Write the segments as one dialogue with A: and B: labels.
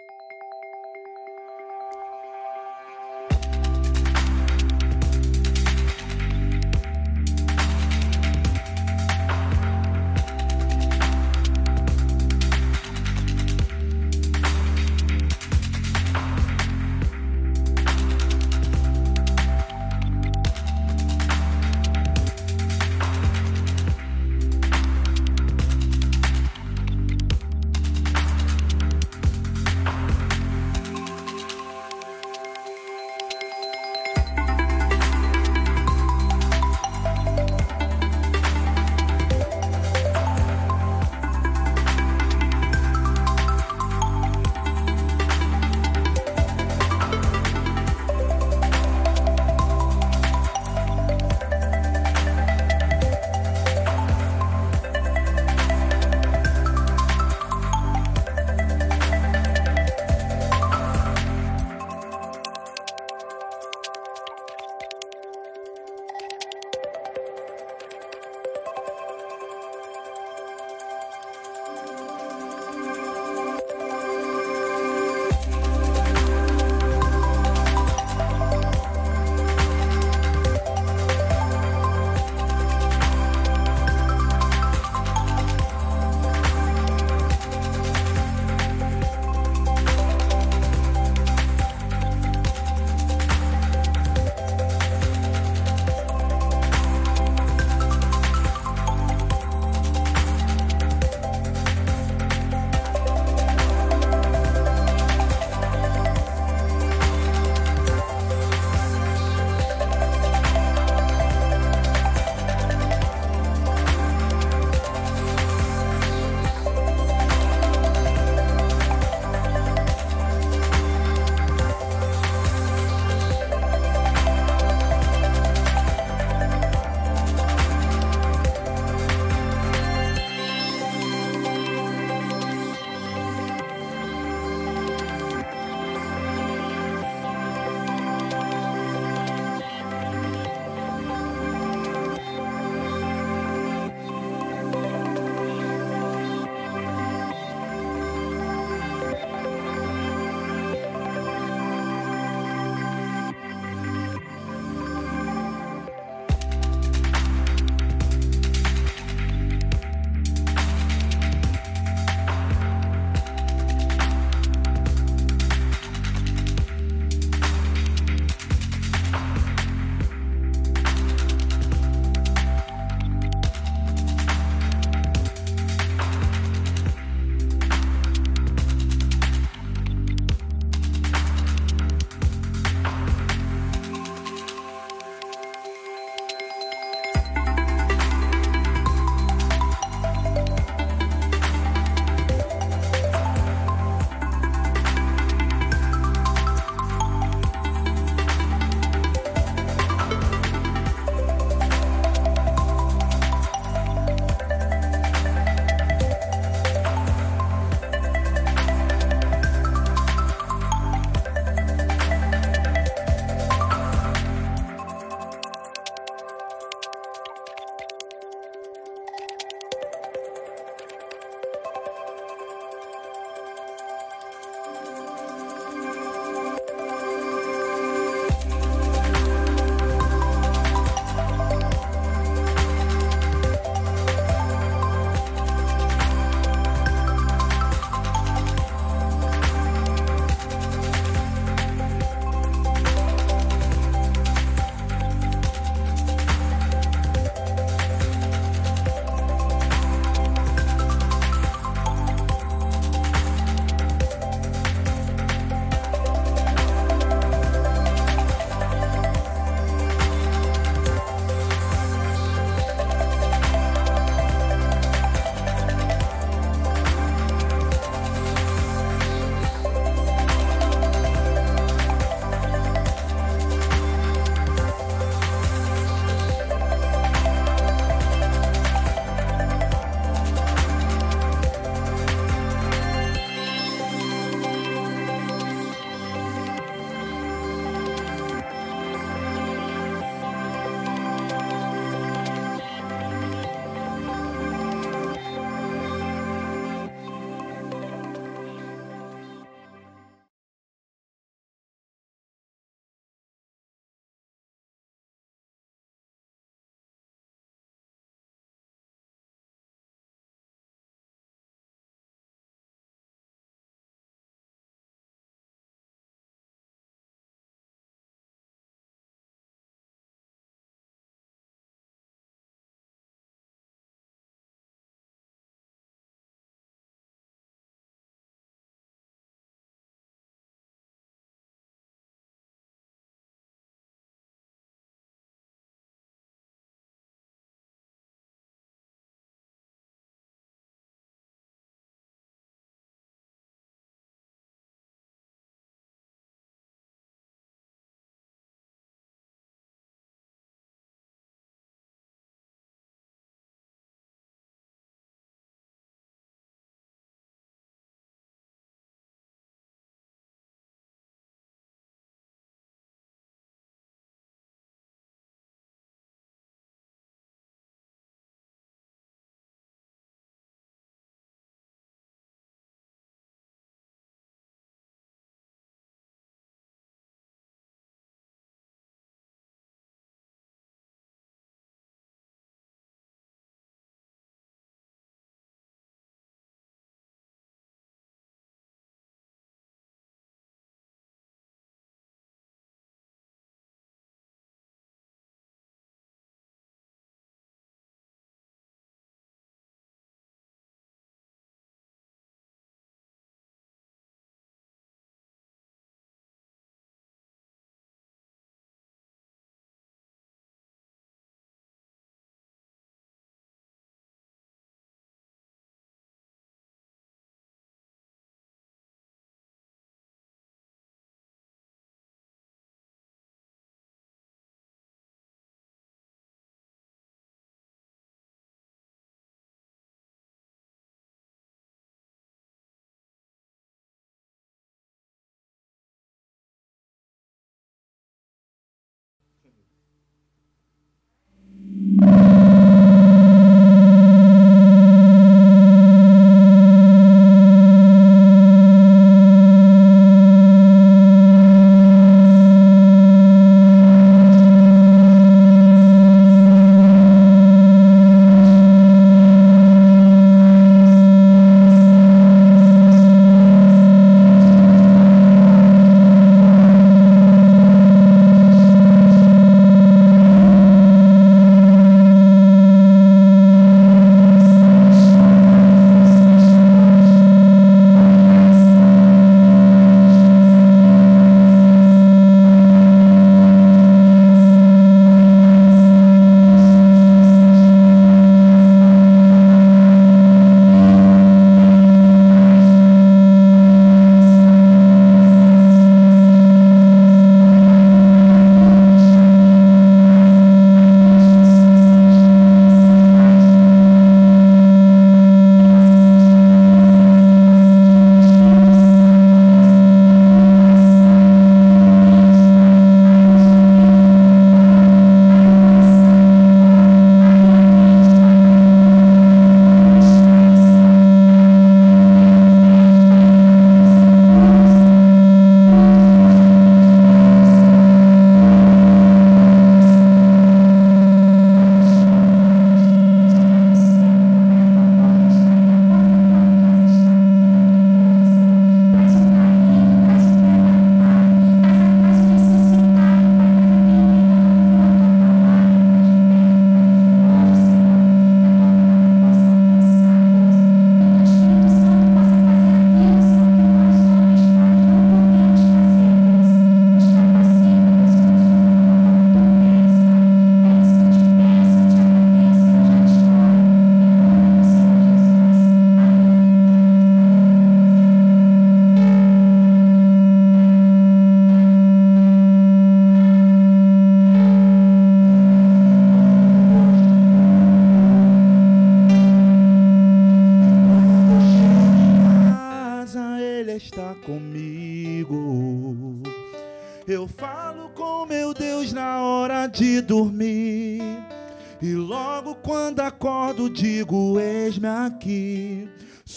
A: あ!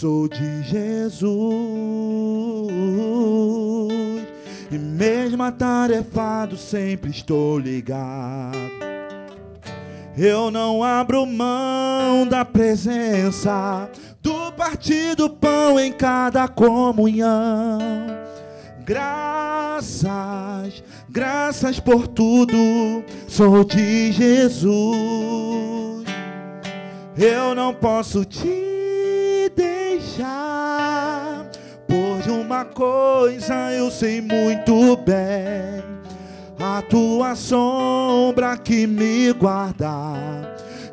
A: Sou de Jesus. E mesmo atarefado, sempre estou ligado. Eu não abro mão da presença do partido pão em cada comunhão. Graças, graças por tudo, sou de Jesus. Eu não posso te deixar, por uma coisa eu sei muito bem: a tua sombra que me guarda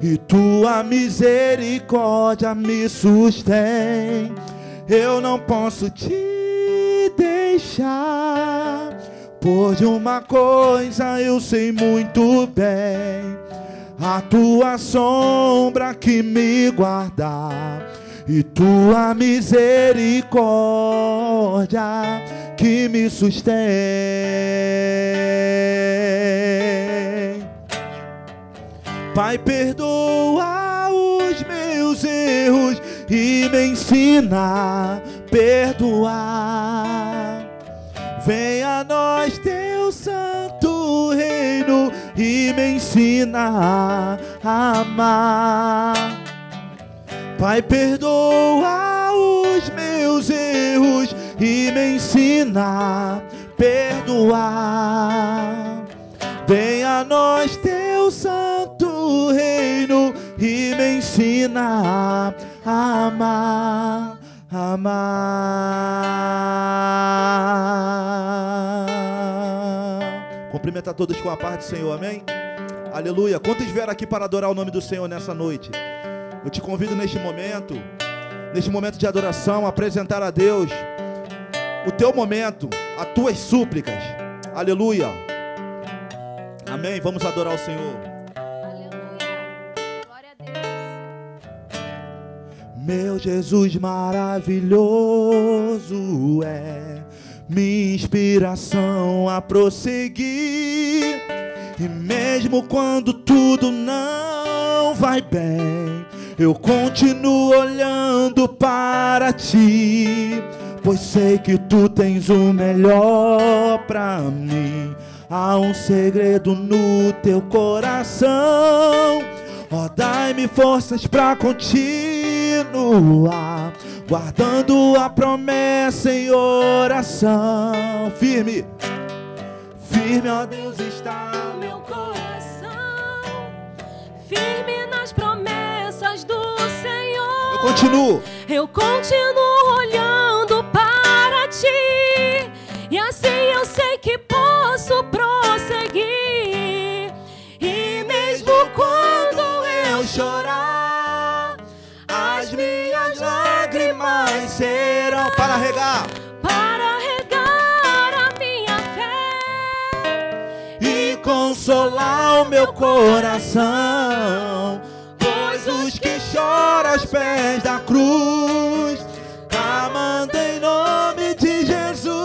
A: e tua misericórdia me sustém. Eu não posso te deixar. Por uma coisa eu sei muito bem, a tua sombra que me guarda e tua misericórdia que me sustém. Pai, perdoa os meus erros e me ensina a perdoar. Venha a nós teu santo reino e me ensina a amar. Pai, perdoa os meus erros e me ensina a perdoar. Venha a nós teu santo reino e me ensina a amar, amar. Cumprimenta todos com a paz do Senhor, amém? Aleluia. Quantos vieram aqui para adorar o nome do Senhor nessa noite? Eu te convido neste momento, neste momento de adoração, a apresentar a Deus o teu momento, as tuas súplicas. Aleluia. Amém. Vamos adorar o Senhor. Meu Jesus maravilhoso é minha inspiração a prosseguir. E mesmo quando tudo não vai bem, eu continuo olhando para ti, pois sei que tu tens o melhor para mim. Há um segredo no teu coração. Ó, oh, dai-me forças para continuar, guardando a promessa em oração. Firme, firme, ó Deus, está
B: meu coração. Firme nas promessas
A: continuo.
B: Eu continuo olhando para ti. E assim eu sei que posso prosseguir. E mesmo quando eu chorar, as minhas lágrimas serão
A: para regar.
B: Para regar a minha fé
A: e consolar o meu coração. Choram aos pés da cruz, clamando em nome de Jesus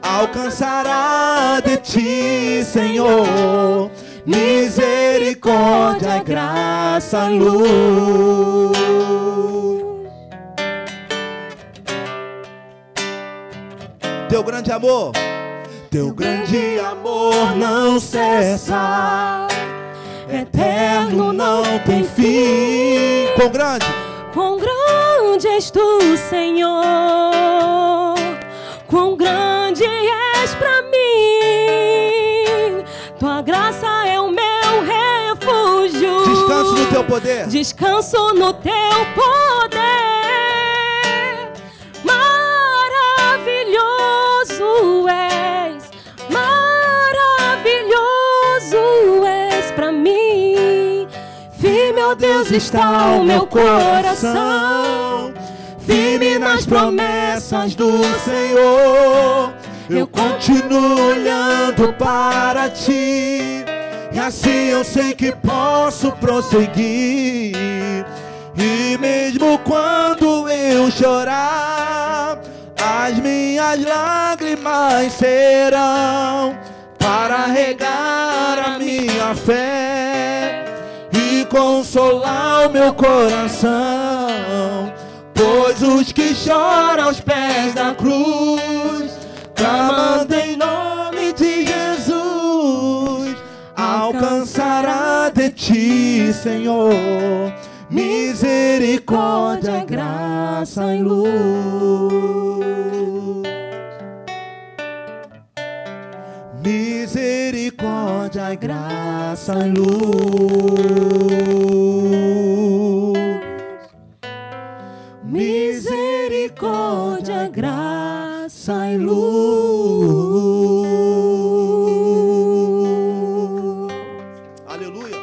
A: alcançará de ti, Senhor, misericórdia, graça, luz. Teu grande amor, teu grande amor não cessa, eterno não tem fim. Quão grande,
B: quão grande és tu, Senhor quão grande és para mim. Tua graça é o meu refúgio.
A: Descanso no teu poder.
B: Descanso no teu poder. Ó Deus, está o meu coração
A: firme nas promessas do Senhor. Eu continuo olhando para ti, e assim eu sei que posso prosseguir. E mesmo quando eu chorar, minhas lágrimas serão para regar a minha fé consolar o meu coração. Pois os que choram aos pés da cruz, clamando em nome de Jesus, alcançará de ti, Senhor, misericórdia, graça e luz. Misericórdia, graça e luz.
B: Misericórdia, graça e luz.
A: Aleluia.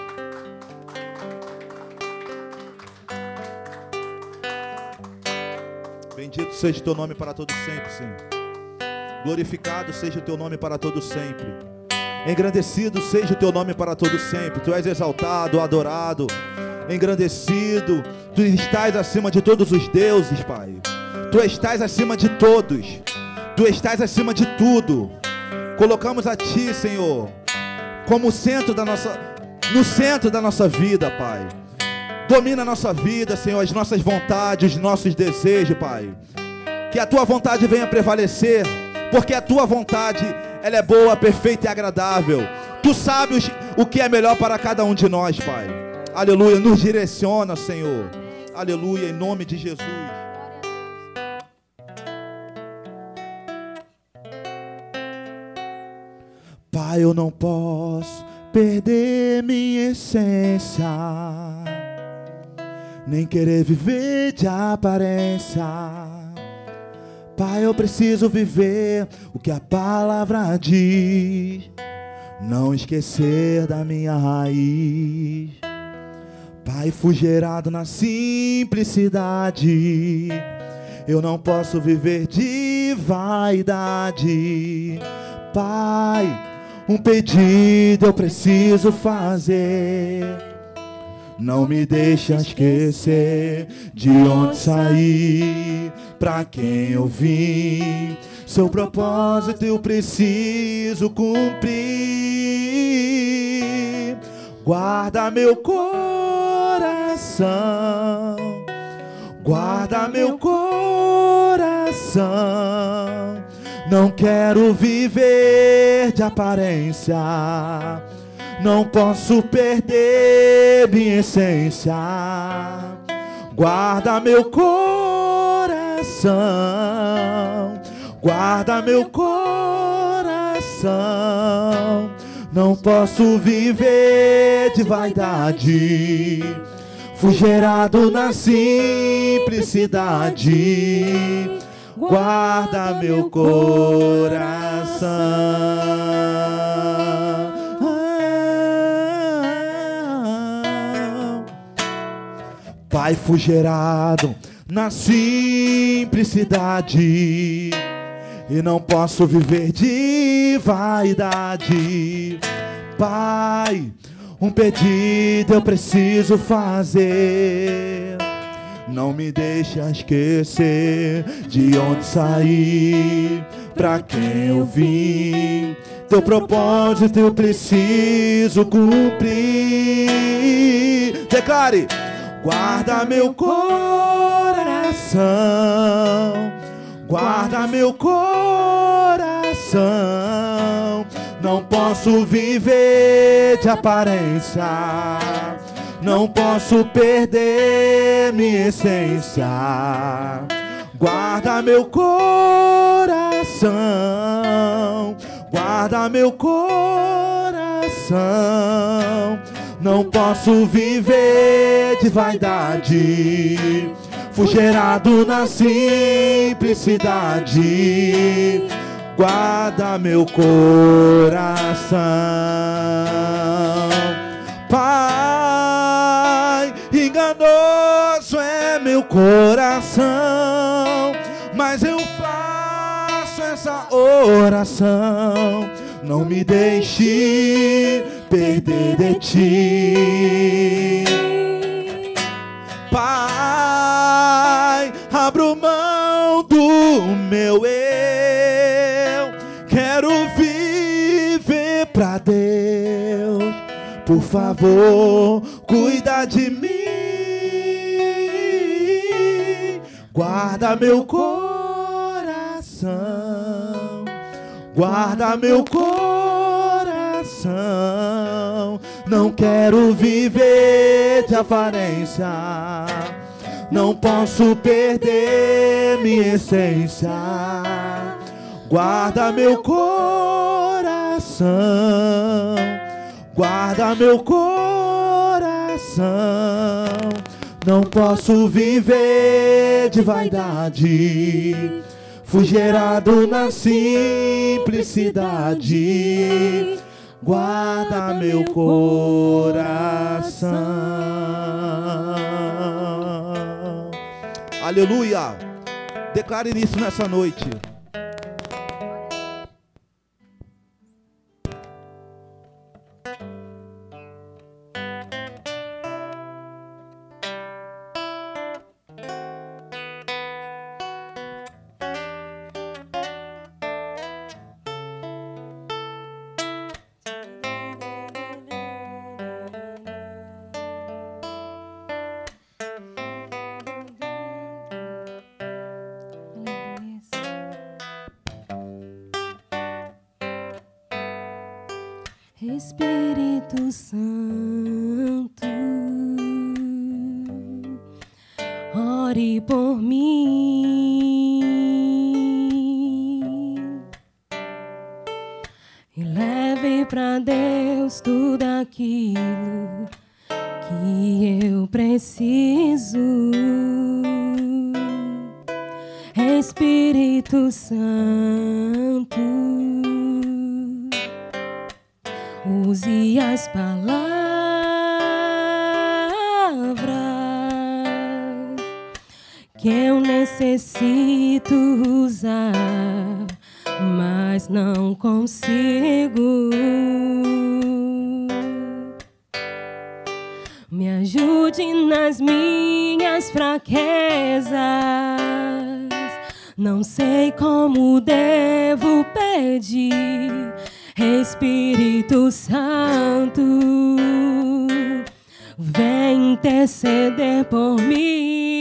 A: Bendito seja o teu nome para todo sempre, Senhor. Glorificado seja o teu nome para todo sempre. Engrandecido seja o teu nome para todo sempre. Tu és exaltado, adorado, engrandecido. Tu estás acima de todos os deuses, Pai. Tu estás acima de todos. Tu estás acima de tudo. Colocamos a ti, Senhor, como centro da nossa no centro da nossa vida, Pai. Domina a nossa vida, Senhor, as nossas vontades, os nossos desejos, Pai. Que a tua vontade venha prevalecer, porque a tua vontade, ela é boa, perfeita e agradável. Tu sabes o que é melhor para cada um de nós, Pai. Aleluia, nos direciona, Senhor. Aleluia, em nome de Jesus. Pai, eu não posso perder minha essência, nem querer viver de aparência. Pai, eu preciso viver o que a palavra diz, não esquecer da minha raiz. Pai, fui gerado na simplicidade. Eu não posso viver de vaidade. Pai, um pedido eu preciso fazer. Não me deixa esquecer de onde saí, pra quem eu vim. Seu propósito eu preciso cumprir. Guarda meu coração, guarda meu coração. Não quero viver de aparência. Não posso perder minha essência. Guarda meu coração. Guarda meu coração. Não posso viver de vaidade. Fui gerado na simplicidade guarda meu coração. Pai, fui gerado na simplicidade e não posso viver de vaidade. Pai, um pedido eu preciso fazer. Não me deixa esquecer de onde saí, pra quem eu vim. Teu propósito eu preciso cumprir. Declare: guarda meu coração, guarda meu coração. Não posso viver de aparência não posso perder minha essência. Guarda meu coração, guarda meu coração. Não posso viver de vaidade. Fui gerado na simplicidade. Guarda meu coração. Pai, enganoso é meu coração, mas eu faço essa oração. Não me deixe perder de ti. abro mão do meu eu. Quero viver pra Deus. Por favor, cuida de mim. Guarda meu coração. Guarda meu coração. Não quero viver de aparência não posso perder minha essência. Guarda meu coração. Guarda meu coração. Não posso viver de vaidade, fui gerado na simplicidade. Guarda meu coração. Aleluia. Declare isso nessa noite.
B: Use as palavras que eu necessito usar, mas não consigo. Me ajude nas minhas fraquezas. Não sei como devo pedir Espírito Santo, vem interceder por mim.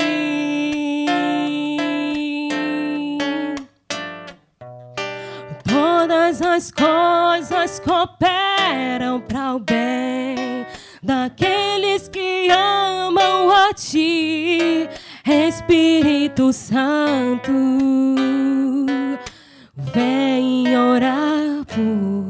B: Todas as coisas cooperam para o bem daqueles que amam a Ti, Espírito Santo. Vem orar por.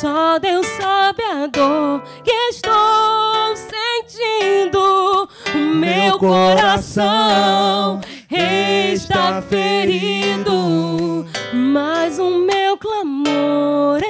B: Só Deus sabe a dor que estou sentindo. O meu coração está ferido, mas o meu clamor está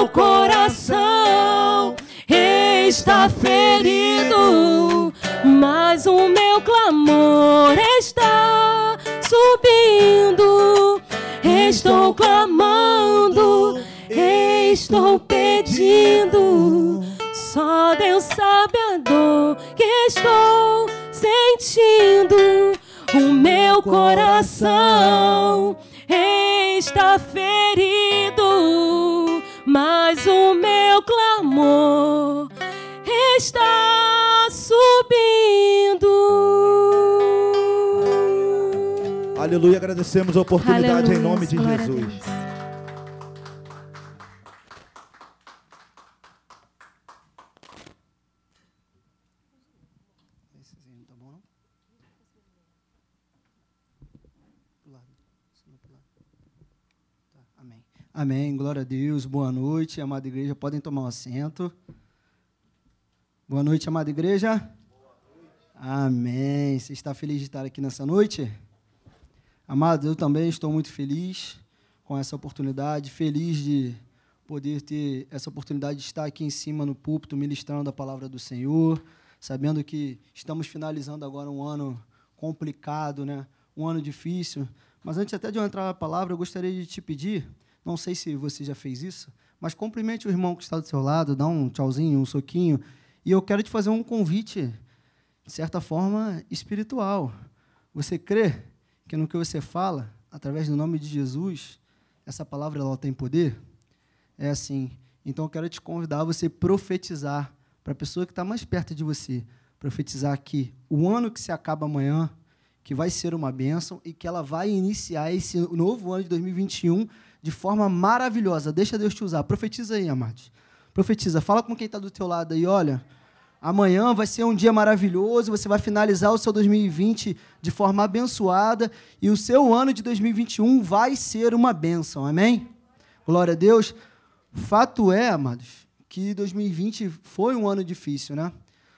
B: Meu coração está ferido, mas o meu clamor está subindo. Estou clamando, estou pedindo. Só Deus sabe a dor que estou sentindo. O meu coração está ferido, mas o meu clamor está subindo.
A: Aleluia, agradecemos a oportunidade em
B: Aleluia,
A: nome de Jesus.
C: Amém. Glória a Deus. Boa noite, amada igreja. Podem tomar um assento. Boa noite, amada igreja. Amém. Você está feliz de estar aqui nessa noite? Amados, eu também estou muito feliz com essa oportunidade, feliz de poder ter essa oportunidade de estar aqui em cima no púlpito ministrando a palavra do Senhor, sabendo que estamos finalizando agora um ano complicado, né? Um ano difícil. Mas antes até de eu entrar na palavra, eu gostaria de te pedir, não sei se você já fez isso, mas cumprimente o irmão que está do seu lado, dá um tchauzinho, um soquinho, e eu quero te fazer um convite, de certa forma, espiritual. Você crê que no que você fala, através do nome de Jesus, essa palavra ela tem poder? É assim. Então eu quero te convidar a você profetizar para a pessoa que está mais perto de você. Profetizar que o ano que se acaba amanhã, que vai ser uma bênção e que ela vai iniciar esse novo ano de 2021 de forma maravilhosa. Deixa Deus te usar. Profetiza aí, amados. Profetiza. Fala com quem está do teu lado aí, olha. Amanhã vai ser um dia maravilhoso, você vai finalizar o seu 2020 de forma abençoada e o seu ano de 2021 vai ser uma bênção, amém? Glória a Deus. Fato é, amados, que 2020 foi um ano difícil, né?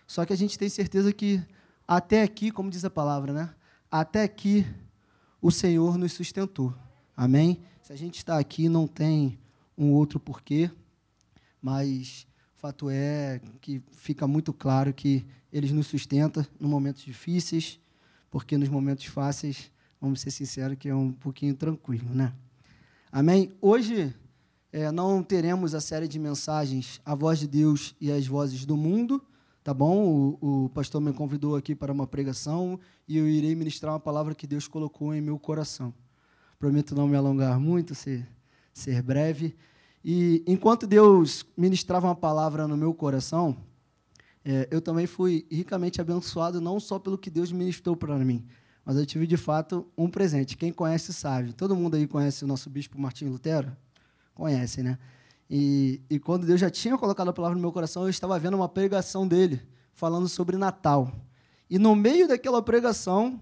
C: Só que a gente tem certeza que até aqui, como diz a palavra, né? Até aqui o Senhor nos sustentou, amém? Se a gente está aqui, não tem um outro porquê, mas fato é que fica muito claro que eles nos sustentam em momentos difíceis, porque nos momentos fáceis, vamos ser sinceros, que é um pouquinho tranquilo, né? Amém? Hoje é, não teremos a série de mensagens A Voz de Deus e as Vozes do Mundo, tá bom? O, o pastor me convidou aqui para uma pregação e eu irei ministrar uma palavra que Deus colocou em meu coração. Prometo não me alongar muito, ser, ser breve. E enquanto Deus ministrava uma palavra no meu coração, é, eu também fui ricamente abençoado, não só pelo que Deus ministrou para mim, mas eu tive de fato um presente. Quem conhece sabe. Todo mundo aí conhece o nosso bispo Martim Lutero? Conhece, né? E, e quando Deus já tinha colocado a palavra no meu coração, eu estava vendo uma pregação dele falando sobre Natal. E no meio daquela pregação,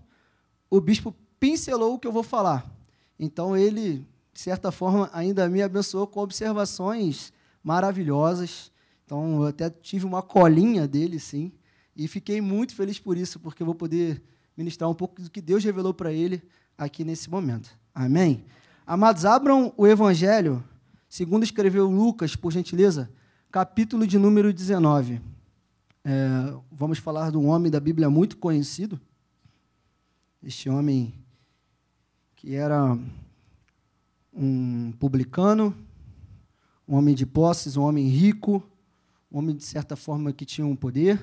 C: o bispo pincelou o que eu vou falar. Então ele de certa forma, ainda me abençoou com observações maravilhosas. Então, eu até tive uma colinha dele, sim, e fiquei muito feliz por isso, porque eu vou poder ministrar um pouco do que Deus revelou para ele aqui nesse momento. Amém? Amados, abram o Evangelho, segundo escreveu Lucas, por gentileza, capítulo de número 19. É, vamos falar de um homem da Bíblia muito conhecido. Este homem que era um publicano, um homem de posses, um homem rico, um homem de certa forma que tinha um poder.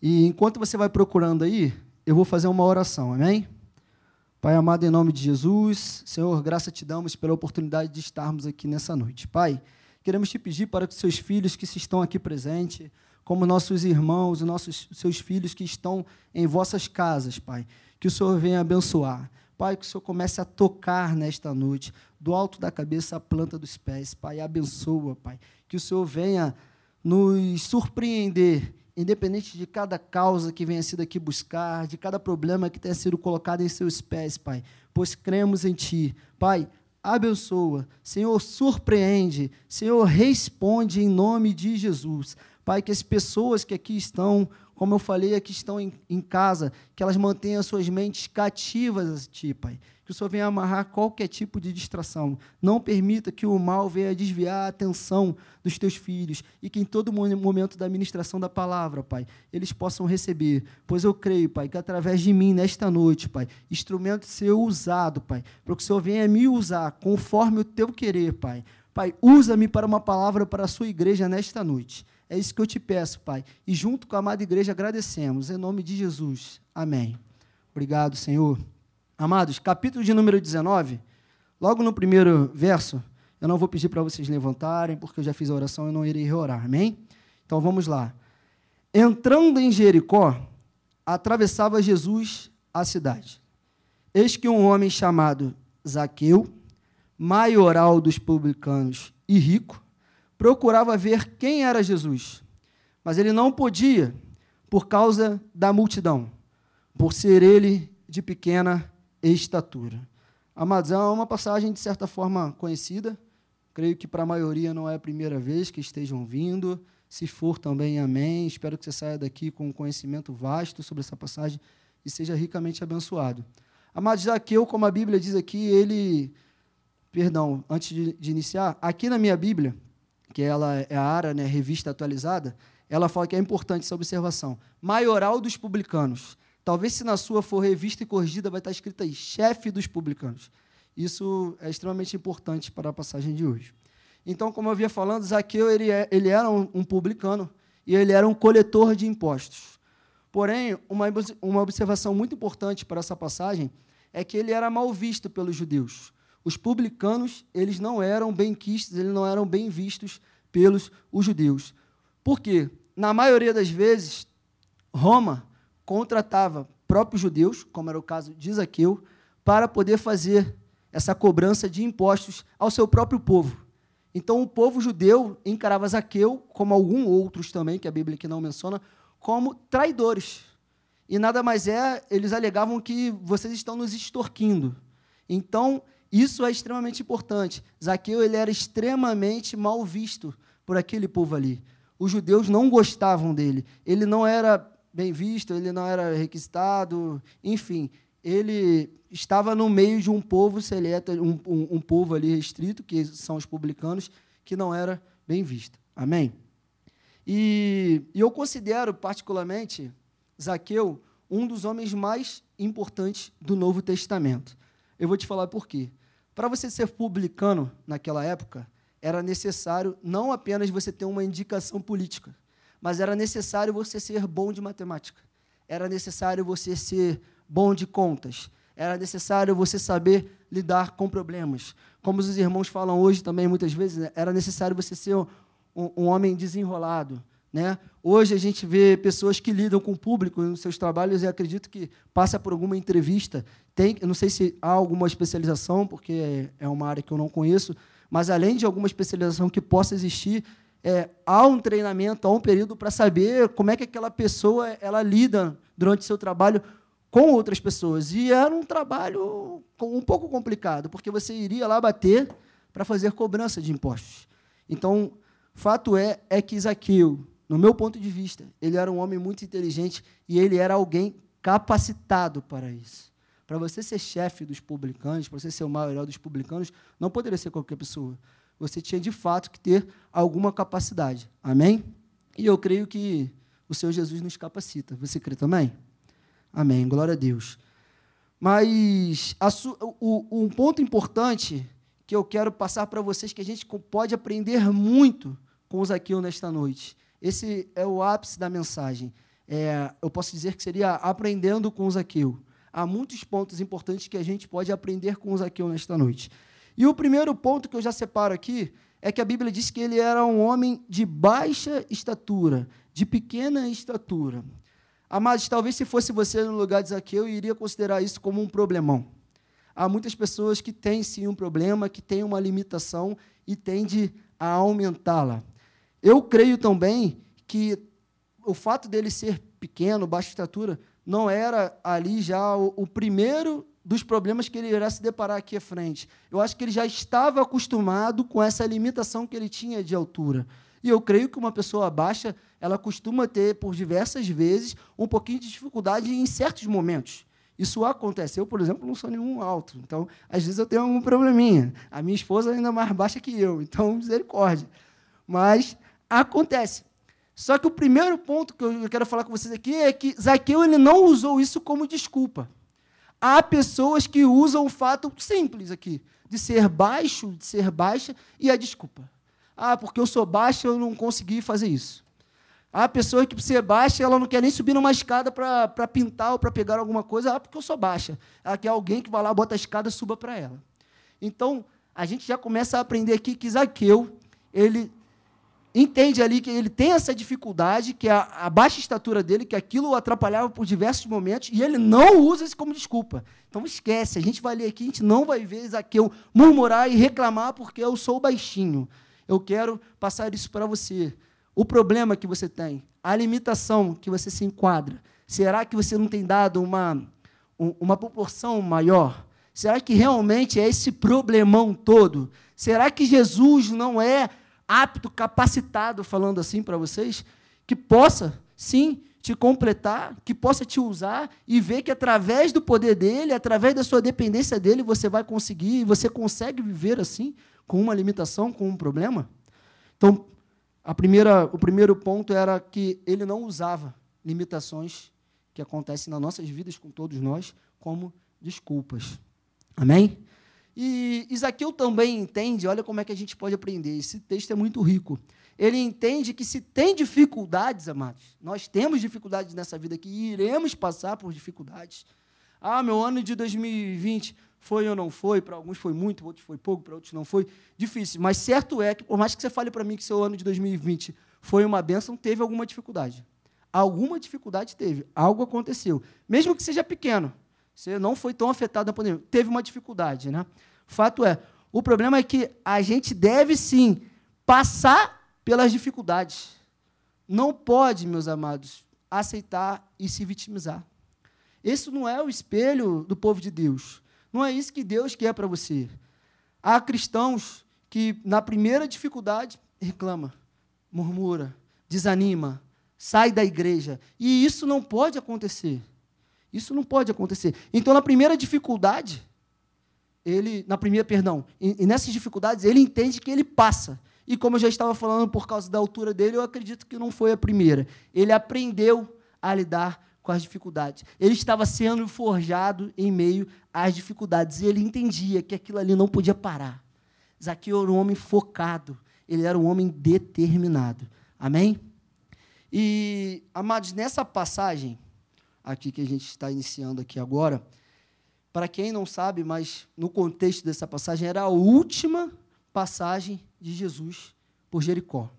C: E enquanto você vai procurando aí, eu vou fazer uma oração, amém? Pai amado, em nome de Jesus, Senhor, graça te damos pela oportunidade de estarmos aqui nessa noite. Pai, queremos te pedir para que seus filhos que se estão aqui presentes, como nossos irmãos, nossos seus filhos que estão em vossas casas, Pai, que o Senhor venha abençoar. Pai, que o Senhor comece a tocar nesta noite, do alto da cabeça à planta dos pés. Pai, abençoa, Pai. Que o Senhor venha nos surpreender, independente de cada causa que venha sido aqui buscar, de cada problema que tenha sido colocado em seus pés, Pai. Pois cremos em Ti. Pai, abençoa. Senhor, surpreende. Senhor, responde em nome de Jesus. Pai, que as pessoas que aqui estão como eu falei, aqui estão em, em, casa, que elas mantenham suas mentes cativas a Ti, Pai. Que o Senhor venha amarrar qualquer tipo de distração. Não permita que o mal venha desviar a atenção dos Teus filhos e que em todo momento da ministração da palavra, Pai, eles possam receber. Pois eu creio, Pai, que através de mim, nesta noite, Pai, instrumento seu usado, Pai, para que o Senhor venha me usar conforme o Teu querer, Pai Pai, usa-me para uma palavra para a sua igreja nesta noite. É isso que eu te peço, Pai. E junto com a amada igreja agradecemos. Em nome de Jesus. Amém. Obrigado, Senhor. Amados, capítulo de número 19, logo no primeiro verso, eu não vou pedir para vocês levantarem, porque eu já fiz a oração e não irei reorar. Amém? Então vamos lá. Entrando em Jericó, atravessava Jesus a cidade. Eis que um homem chamado Zaqueu, maioral dos publicanos e rico, procurava ver quem era Jesus, mas ele não podia por causa da multidão, por ser ele de pequena estatura. Amados, é uma passagem de certa forma conhecida, creio que para a maioria não é a primeira vez que estejam vindo, se for também, amém. Espero que você saia daqui com um conhecimento vasto sobre essa passagem e seja ricamente abençoado. Amados, Zaqueu, como a Bíblia diz aqui, ele. Perdão, antes de, de iniciar, aqui na minha Bíblia, que ela é a ARA, né, revista atualizada, ela fala que é importante essa observação. Maioral dos publicanos. Talvez se na sua for revista e corrigida, vai estar escrito aí, chefe dos publicanos. Isso é extremamente importante para a passagem de hoje. Então, como eu havia falando, Zaqueu ele, é, ele era um, um publicano e ele era um coletor de impostos. Porém, uma, uma observação muito importante para essa passagem é que ele era mal visto pelos judeus. Os publicanos, eles não eram bem quistos, eles não eram bem vistos pelos os judeus. Por quê? Na maioria das vezes, Roma contratava próprios judeus, como era o caso de Zaqueu, para poder fazer essa cobrança de impostos ao seu próprio povo. Então, o povo judeu encarava Zaqueu, como alguns outros também, que a Bíblia aqui não menciona, como traidores. E nada mais é, eles alegavam que vocês estão nos extorquindo. Então, isso é extremamente importante. Zaqueu ele era extremamente mal visto por aquele povo ali. Os judeus não gostavam dele. Ele não era bem visto, ele não era requisitado, enfim, ele estava no meio de um povo seleto, um, um, um povo ali restrito, que são os publicanos, que não era bem visto. Amém? E, e eu considero particularmente Zaqueu um dos homens mais importantes do Novo Testamento. Eu vou te falar por quê. Para você ser publicano naquela época, era necessário não apenas você ter uma indicação política, mas era necessário você ser bom de matemática. Era necessário você ser bom de contas. Era necessário você saber lidar com problemas. Como os irmãos falam hoje também, muitas vezes, né? era necessário você ser um, um homem desenrolado. Né? Hoje a gente vê pessoas que lidam com o público nos seus trabalhos e acredito que passa por alguma entrevista. Tem, eu não sei se há alguma especialização, porque é uma área que eu não conheço, mas além de alguma especialização que possa existir, é, há um treinamento, há um período para saber como é que aquela pessoa ela lida durante seu trabalho com outras pessoas. E era um trabalho um pouco complicado, porque você iria lá bater para fazer cobrança de impostos. Então, fato é, é que Zaqueu, no meu ponto de vista, ele era um homem muito inteligente e ele era alguém capacitado para isso. Para você ser chefe dos publicanos, para você ser o maior dos publicanos, não poderia ser qualquer pessoa. Você tinha, de fato, que ter alguma capacidade. Amém? E eu creio que o Senhor Jesus nos capacita. Você crê também? Amém. Glória a Deus. Mas o, um ponto importante que eu quero passar para vocês que a gente pode aprender muito com o Zaqueu nesta noite esse é o ápice da mensagem. É, eu posso dizer que seria aprendendo com Zaqueu. Há muitos pontos importantes que a gente pode aprender com Zaqueu nesta noite. E o primeiro ponto que eu já separo aqui é que a Bíblia diz que ele era um homem de baixa estatura, de pequena estatura. Amados, talvez se fosse você no lugar de Zaqueu, eu iria considerar isso como um problemão. Há muitas pessoas que têm sim um problema, que têm uma limitação e tendem a aumentá-la. Eu creio também que o fato dele ser pequeno, baixa estatura, não era ali já o, o primeiro dos problemas que ele irá se deparar aqui à frente. Eu acho que ele já estava acostumado com essa limitação que ele tinha de altura. E eu creio que uma pessoa baixa, ela costuma ter, por diversas vezes, um pouquinho de dificuldade em certos momentos. Isso acontece. Eu, por exemplo, não sou nenhum alto. Então, às vezes eu tenho algum probleminha. A minha esposa é ainda mais baixa que eu. Então, misericórdia. Mas acontece. Só que o primeiro ponto que eu quero falar com vocês aqui é que Zaqueu ele não usou isso como desculpa. Há pessoas que usam o fato simples aqui, de ser baixo, de ser baixa, e a desculpa. Ah, porque eu sou baixa, eu não consegui fazer isso. Há pessoa que, por ser baixa, ela não quer nem subir numa escada para pintar ou para pegar alguma coisa, ah, porque eu sou baixa. Ela quer alguém que vá lá, bota a escada suba para ela. Então, a gente já começa a aprender aqui que Zaqueu, ele entende ali que ele tem essa dificuldade, que é a, a, baixa estatura dele, que aquilo o atrapalhava por diversos momentos, e ele não usa isso como desculpa. Então esquece, a gente vai ler aqui, a gente não vai ver Zaqueu murmurar e reclamar porque eu sou baixinho. Eu quero passar isso para você. O problema que você tem, a limitação que você se enquadra, será que você não tem dado uma, uma proporção maior? Será que realmente é esse problemão todo? Será que Jesus não é apto, capacitado, falando assim para vocês, que possa, sim, te completar, que possa te usar e ver que através do poder dele, através da sua dependência dele, você vai conseguir e você consegue viver assim, com uma limitação, com um problema? Então, a primeira, o primeiro ponto era que ele não usava limitações que acontecem nas nossas vidas com todos nós como desculpas. Amém? E Isaqueu também entende, olha como é que a gente pode aprender, esse texto é muito rico. Ele entende que se tem dificuldades, amados, nós temos dificuldades nessa vida aqui e iremos passar por dificuldades. Ah, meu ano de 2020 foi ou não foi, para alguns foi muito, para outros foi pouco, para outros não foi. Difícil, mas certo é que, por mais que você fale para mim que seu ano de 2020 foi uma benção, teve alguma dificuldade. Alguma dificuldade teve, algo aconteceu. Mesmo que seja pequeno, você não foi tão afetado na pandemia, teve uma dificuldade, né? Fato é, o problema é que a gente deve sim passar pelas dificuldades. Não pode, meus amados, aceitar e se vitimizar. Esse não é o espelho do povo de Deus. Não é isso que Deus quer para você. Há cristãos que, na primeira dificuldade, reclama, murmura, desanima, sai da igreja. E isso não pode acontecer. Isso não pode acontecer. Então, na primeira dificuldade, ele, na primeira, perdão, e, e nessas dificuldades, ele entende que ele passa. E como eu já estava falando, por causa da altura dele, eu acredito que não foi a primeira. Ele aprendeu a lidar com as dificuldades. Ele estava sendo forjado em meio às dificuldades. E ele entendia que aquilo ali não podia parar. Zaqueu era um homem focado. Ele era um homem determinado. Amém? E, amados, nessa passagem aqui que a gente está iniciando aqui agora, para quem não sabe, mas no contexto dessa passagem, era a última passagem de Jesus por Jericó.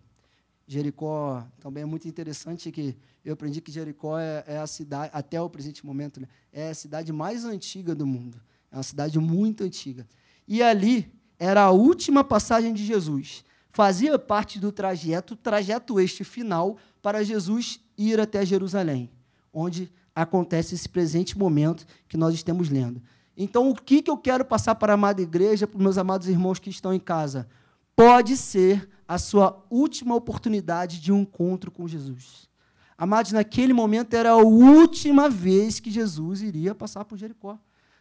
C: Jericó também é muito interessante que eu aprendi que Jericó é, é a cidade, até o presente momento, né, é a cidade mais antiga do mundo. É uma cidade muito antiga. E ali era a última passagem de Jesus. Fazia parte do trajeto, trajeto este final, para Jesus ir até Jerusalém, onde acontece esse presente momento que nós estamos lendo. Então, o que, que eu quero passar para a amada igreja, para os meus amados irmãos que estão em casa? Pode ser a sua última oportunidade de um encontro com Jesus. Amados, naquele momento era a última vez que Jesus iria passar por Jericó.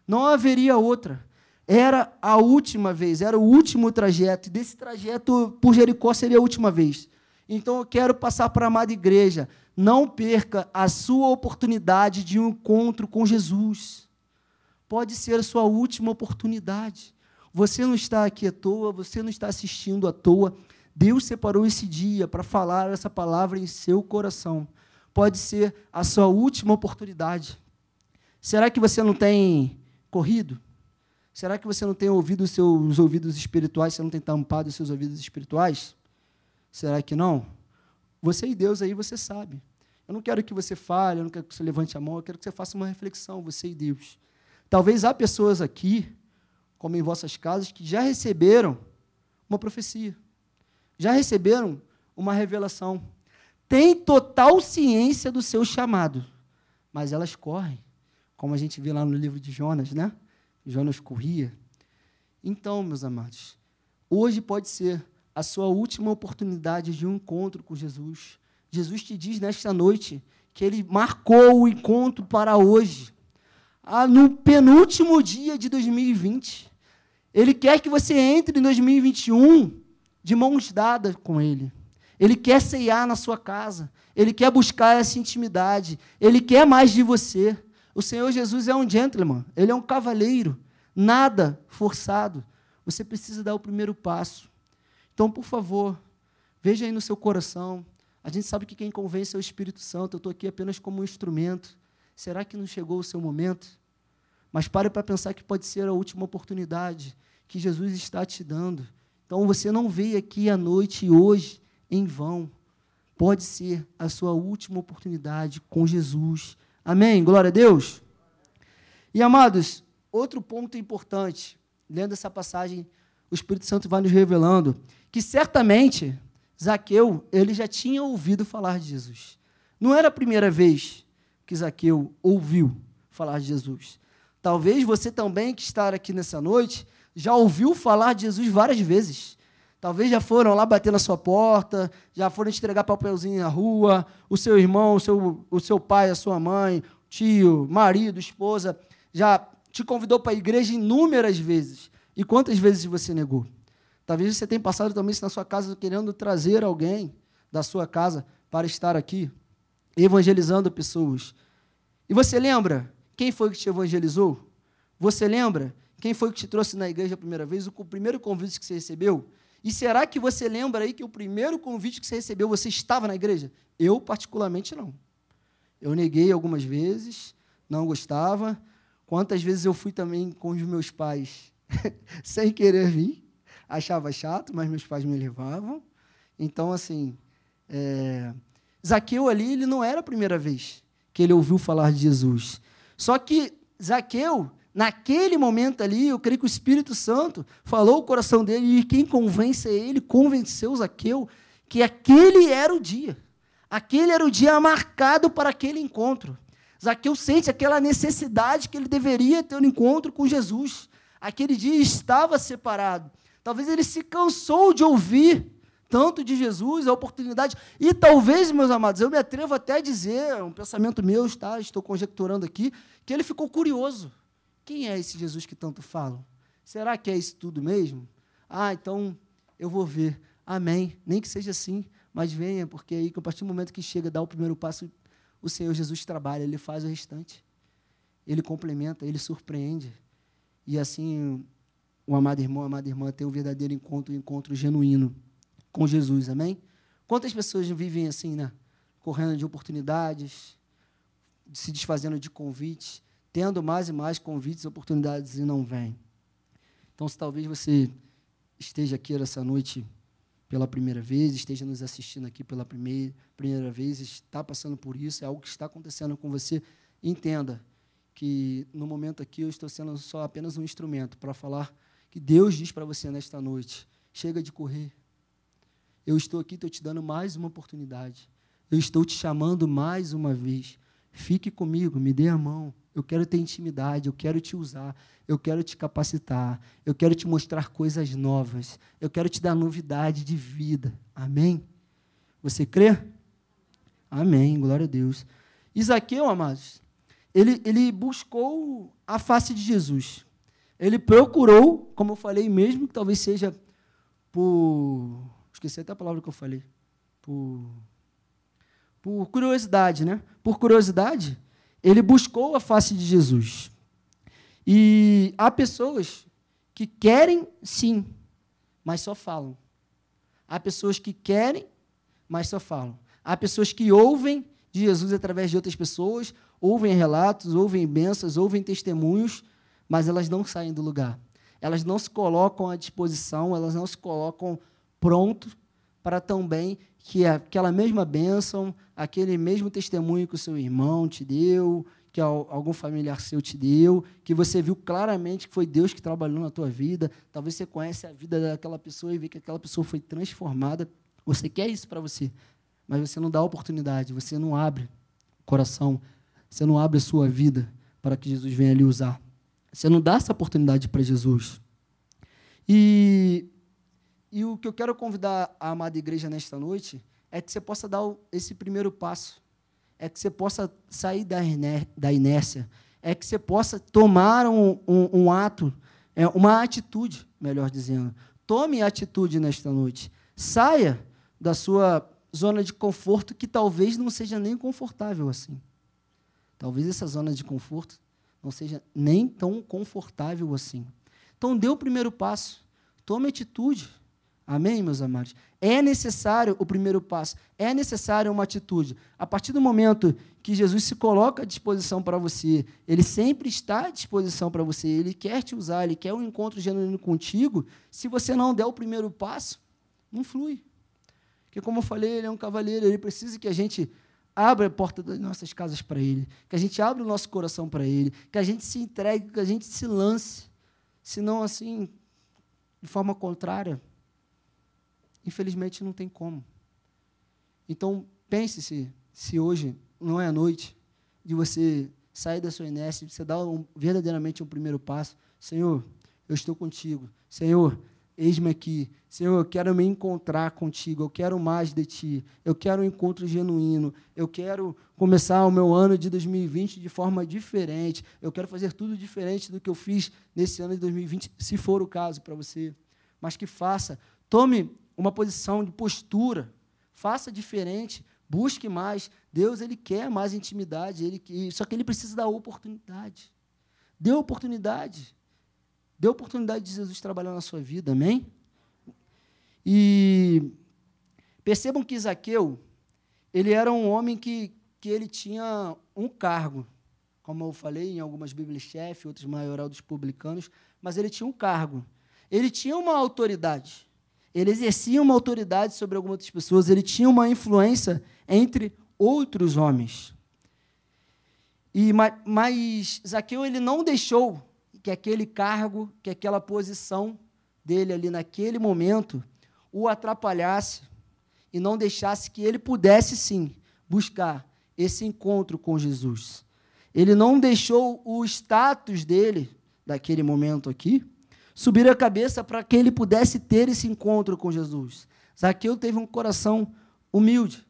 C: Não haveria outra. Era a última vez, era o último trajeto. E desse trajeto por Jericó seria a última vez. Então eu quero passar para a amada igreja. Não perca a sua oportunidade de um encontro com Jesus. Pode ser a sua última oportunidade. Você não está aqui à toa, você não está assistindo à toa. Deus separou esse dia para falar essa palavra em seu coração. Pode ser a sua última oportunidade. Será que você não tem corrido? Será que você não tem ouvido os seus ouvidos espirituais? Você não tem tampado os seus ouvidos espirituais? Será que não? Você e Deus aí, você sabe. Eu não quero que você fale, eu não quero que você levante a mão, eu quero que você faça uma reflexão, você e Deus. Talvez há pessoas aqui, como em vossas casas, que já receberam uma profecia, já receberam uma revelação, têm total ciência do seu chamado, mas elas correm, como a gente vê lá no livro de Jonas, né? Jonas corria. Então, meus amados, hoje pode ser a sua última oportunidade de um encontro com Jesus. Jesus te diz nesta noite que ele marcou o encontro para hoje, ah, no penúltimo dia de 2020. Ele quer que você entre em 2021 de mãos dadas com ele. Ele quer ceiar na sua casa. Ele quer buscar essa intimidade. Ele quer mais de você. O Senhor Jesus é um gentleman, ele é um cavaleiro, nada forçado. Você precisa dar o primeiro passo. Então, por favor, veja aí no seu coração. A gente sabe que quem convence é o Espírito Santo. Eu estou aqui apenas como um instrumento. Será que não chegou o seu momento? Mas pare para pensar que pode ser a última oportunidade que Jesus está te dando. Então você não veio aqui à noite hoje em vão. Pode ser a sua última oportunidade com Jesus. Amém? Glória a Deus. E amados, outro ponto importante, lendo essa passagem, o Espírito Santo vai nos revelando que certamente Zaqueu, ele já tinha ouvido falar de Jesus. Não era a primeira vez que Zaqueu ouviu falar de Jesus. Talvez você também que está aqui nessa noite já ouviu falar de Jesus várias vezes. Talvez já foram lá bater na sua porta, já foram entregar papelzinho na rua, o seu irmão, o seu, o seu pai, a sua mãe, tio, marido, esposa, já te convidou para a igreja inúmeras vezes. E quantas vezes você negou? Talvez você tenha passado também na sua casa querendo trazer alguém da sua casa para estar aqui, evangelizando pessoas. E você lembra quem foi que te evangelizou? Você lembra quem foi que te trouxe na igreja a primeira vez? O primeiro convite que você recebeu? E será que você lembra aí que o primeiro convite que você recebeu, você estava na igreja? Eu, particularmente, não. Eu neguei algumas vezes, não gostava. Quantas vezes eu fui também com os meus pais sem querer vir? Achava chato, mas meus pais me levavam. Então, assim, é... Zaqueu ali, ele não era a primeira vez que ele ouviu falar de Jesus. Só que Zaqueu, naquele momento ali, eu creio que o Espírito Santo falou o coração dele e quem convence ele, convenceu Zaqueu que aquele era o dia. Aquele era o dia marcado para aquele encontro. Zaqueu sente aquela necessidade que ele deveria ter um encontro com Jesus. Aquele dia estava separado. Talvez ele se cansou de ouvir tanto de Jesus, a oportunidade. E talvez, meus amados, eu me atrevo até a dizer, um pensamento meu, está, estou conjecturando aqui, que ele ficou curioso. Quem é esse Jesus que tanto falam? Será que é isso tudo mesmo? Ah, então eu vou ver. Amém. Nem que seja assim, mas venha, porque aí, a partir do momento que chega, dá o primeiro passo, o Senhor Jesus trabalha, ele faz o restante. Ele complementa, ele surpreende. E assim, o amado irmão, a amada irmã tem um verdadeiro encontro, um encontro genuíno com Jesus, amém? Quantas pessoas vivem assim, né? Correndo de oportunidades, se desfazendo de convites, tendo mais e mais convites, oportunidades e não vêm. Então, se talvez você esteja aqui essa noite pela primeira vez, esteja nos assistindo aqui pela primeira, primeira vez, está passando por isso, é algo que está acontecendo com você, entenda que no momento aqui eu estou sendo só apenas um instrumento para falar que Deus diz para você nesta noite: chega de correr, eu estou aqui, estou te dando mais uma oportunidade. Eu estou te chamando mais uma vez. Fique comigo, me dê a mão. Eu quero ter intimidade, eu quero te usar, eu quero te capacitar, eu quero te mostrar coisas novas, eu quero te dar novidade de vida. Amém? Você crê? Amém, glória a Deus. Isaqueu, amados, ele, ele buscou a face de Jesus. Ele procurou, como eu falei mesmo, que talvez seja por Esqueci até a palavra que eu falei. Por, por curiosidade, né? Por curiosidade, ele buscou a face de Jesus. E há pessoas que querem sim, mas só falam. Há pessoas que querem, mas só falam. Há pessoas que ouvem de Jesus através de outras pessoas, ouvem relatos, ouvem bênçãos, ouvem testemunhos, mas elas não saem do lugar. Elas não se colocam à disposição, elas não se colocam pronto para também que aquela mesma bênção, aquele mesmo testemunho que o seu irmão te deu, que algum familiar seu te deu, que você viu claramente que foi Deus que trabalhou na tua vida, talvez você conhece a vida daquela pessoa e vê que aquela pessoa foi transformada. Você quer isso para você, mas você não dá oportunidade, você não abre o coração, você não abre a sua vida para que Jesus venha lhe usar. Você não dá essa oportunidade para Jesus. E e o que eu quero convidar a amada igreja nesta noite é que você possa dar esse primeiro passo, é que você possa sair da inércia, é que você possa tomar um, um, um ato, é, uma atitude, melhor dizendo. Tome atitude nesta noite. Saia da sua zona de conforto, que talvez não seja nem confortável assim. Talvez essa zona de conforto não seja nem tão confortável assim. Então, dê o primeiro passo, tome atitude. Amém, meus amados? É necessário o primeiro passo, é necessário uma atitude. A partir do momento que Jesus se coloca à disposição para você, ele sempre está à disposição para você, ele quer te usar, ele quer um encontro genuíno contigo. Se você não der o primeiro passo, não flui. Porque, como eu falei, ele é um cavaleiro, ele precisa que a gente abra a porta das nossas casas para ele, que a gente abra o nosso coração para ele, que a gente se entregue, que a gente se lance. Senão, assim, de forma contrária, infelizmente não tem como. Então, pense se, se hoje não é a noite de você sair da sua inércia, de você dar um, verdadeiramente um primeiro passo. Senhor, eu estou contigo. Senhor, eis-me aqui. Senhor, eu quero me encontrar contigo. Eu quero mais de ti. Eu quero um encontro genuíno. Eu quero começar o meu ano de 2020 de forma diferente. Eu quero fazer tudo diferente do que eu fiz nesse ano de 2020, se for o caso para você. Mas que faça. Tome uma posição de postura. Faça diferente, busque mais. Deus ele quer mais intimidade, ele só que ele precisa da oportunidade. Dê oportunidade. Dê oportunidade de Jesus trabalhar na sua vida, amém? E percebam que Zaqueu, ele era um homem que, que ele tinha um cargo, como eu falei em algumas Bíblias chefe, outros maioral dos publicanos, mas ele tinha um cargo. Ele tinha uma autoridade. Ele exercia uma autoridade sobre algumas pessoas, ele tinha uma influência entre outros homens. E, mas Zaqueu ele não deixou que aquele cargo, que aquela posição dele ali naquele momento o atrapalhasse e não deixasse que ele pudesse sim buscar esse encontro com Jesus. Ele não deixou o status dele, daquele momento aqui, subir a cabeça para que ele pudesse ter esse encontro com Jesus. Zaqueu teve um coração humilde,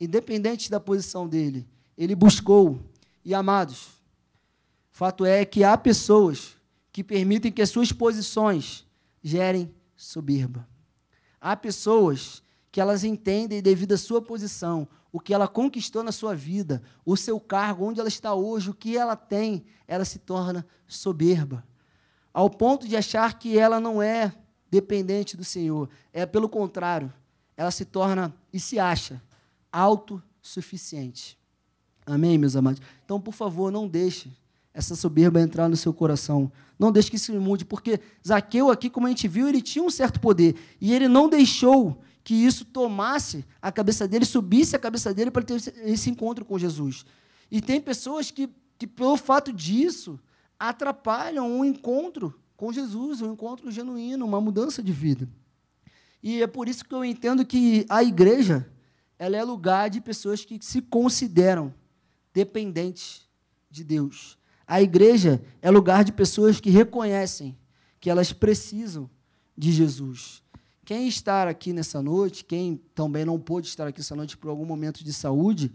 C: independente da posição dele. Ele buscou. E amados, fato é que há pessoas que permitem que as suas posições gerem soberba. Há pessoas que elas entendem, devido à sua posição, o que ela conquistou na sua vida, o seu cargo, onde ela está hoje, o que ela tem, ela se torna soberba ao ponto de achar que ela não é dependente do Senhor. É pelo contrário, ela se torna e se acha autossuficiente. Amém, meus amados? Então, por favor, não deixe essa soberba entrar no seu coração. Não deixe que isso mude, porque Zaqueu aqui, como a gente viu, ele tinha um certo poder e ele não deixou que isso tomasse a cabeça dele, subisse a cabeça dele para ter esse encontro com Jesus. E tem pessoas que, que pelo fato disso, atrapalham um encontro com Jesus, um encontro genuíno, uma mudança de vida. E é por isso que eu entendo que a igreja ela é lugar de pessoas que se consideram dependentes de Deus. A igreja é lugar de pessoas que reconhecem que elas precisam de Jesus. Quem está aqui nessa noite, quem também não pôde estar aqui essa noite por algum momento de saúde,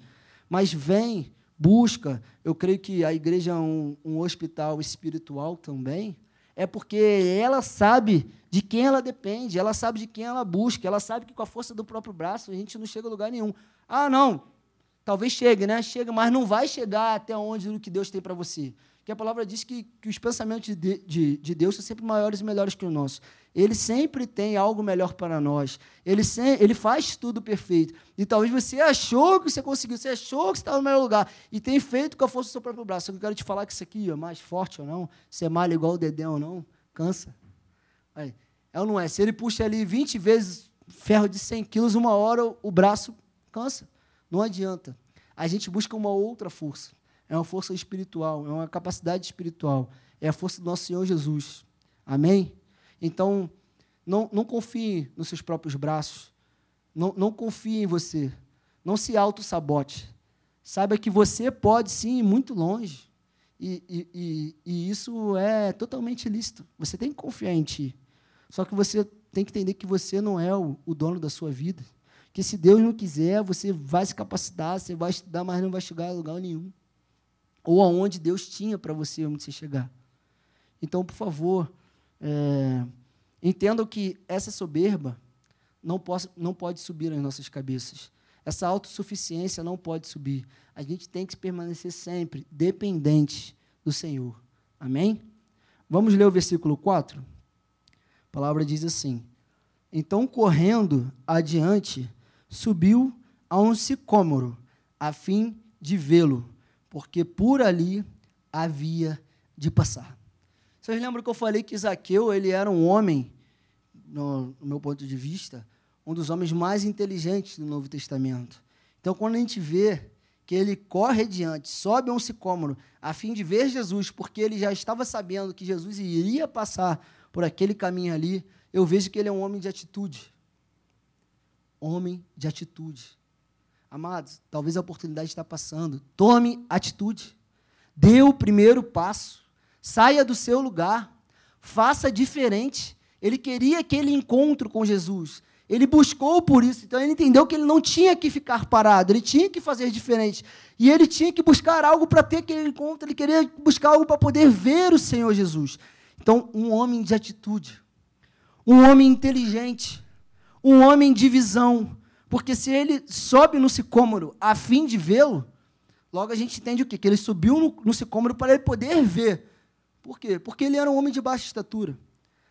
C: mas vem busca, eu creio que a igreja é um, um hospital espiritual também, é porque ela sabe de quem ela depende, ela sabe de quem ela busca, ela sabe que com a força do próprio braço a gente não chega a lugar nenhum. Ah, não, talvez chegue, né? Chega, mas não vai chegar até onde o que Deus tem para você. Porque a palavra diz que, que os pensamentos de, de, de Deus são sempre maiores e melhores que os nossos. Ele sempre tem algo melhor para nós. Ele, sem, ele faz tudo perfeito. E talvez você achou que você conseguiu, você achou que você estava no melhor lugar e tem feito com a força do seu próprio braço. Eu quero te falar que isso aqui é mais forte ou não, se é malha igual o Dedé ou não, cansa. Aí, é ou não é? Se ele puxa ali 20 vezes ferro de 100 quilos, uma hora o braço cansa. Não adianta. A gente busca uma outra força. É uma força espiritual, é uma capacidade espiritual. É a força do nosso Senhor Jesus. Amém? Então, não, não confie nos seus próprios braços. Não, não confie em você. Não se auto-sabote. Saiba que você pode sim ir muito longe. E, e, e, e, isso é totalmente ilícito. Você tem que confiar em ti. Só que você tem que entender que você não é o, o dono da sua vida. Que se Deus não quiser, você vai se capacitar, você vai estudar, mas não vai chegar a lugar nenhum. Ou aonde Deus tinha para você, onde você chegar. Então, por favor, é, entendam que essa soberba não, possa, não pode subir nas nossas cabeças. Essa autossuficiência não pode subir. A gente tem que permanecer sempre dependente do Senhor. Amém? Vamos ler o versículo 4? A palavra diz assim: Então, correndo adiante, subiu a um sicômoro, a fim de vê-lo, porque por ali havia de passar. Vocês lembram que eu falei que Zaqueu ele era um homem, no, no meu ponto de vista, um dos homens mais inteligentes do Novo Testamento. Então, quando a gente vê que ele corre adiante, sobe a um sicômoro, a fim de ver Jesus, porque ele já estava sabendo que Jesus iria passar por aquele caminho ali, eu vejo que ele é um homem de atitude. Homem de atitude. Amados, talvez a oportunidade está passando. Tome atitude. Dê o primeiro passo. Saia do seu lugar. Faça diferente. Ele queria aquele encontro com Jesus. Ele buscou por isso. Então ele entendeu que ele não tinha que ficar parado, ele tinha que fazer diferente. E ele tinha que buscar algo para ter aquele encontro, ele queria buscar algo para poder ver o Senhor Jesus. Então, um homem de atitude, um homem inteligente, um homem de visão. Porque se ele sobe no sicômoro a fim de vê-lo, logo a gente entende o quê? Que ele subiu no, sicômoro para ele poder ver. Por quê? Porque ele era um homem de baixa estatura.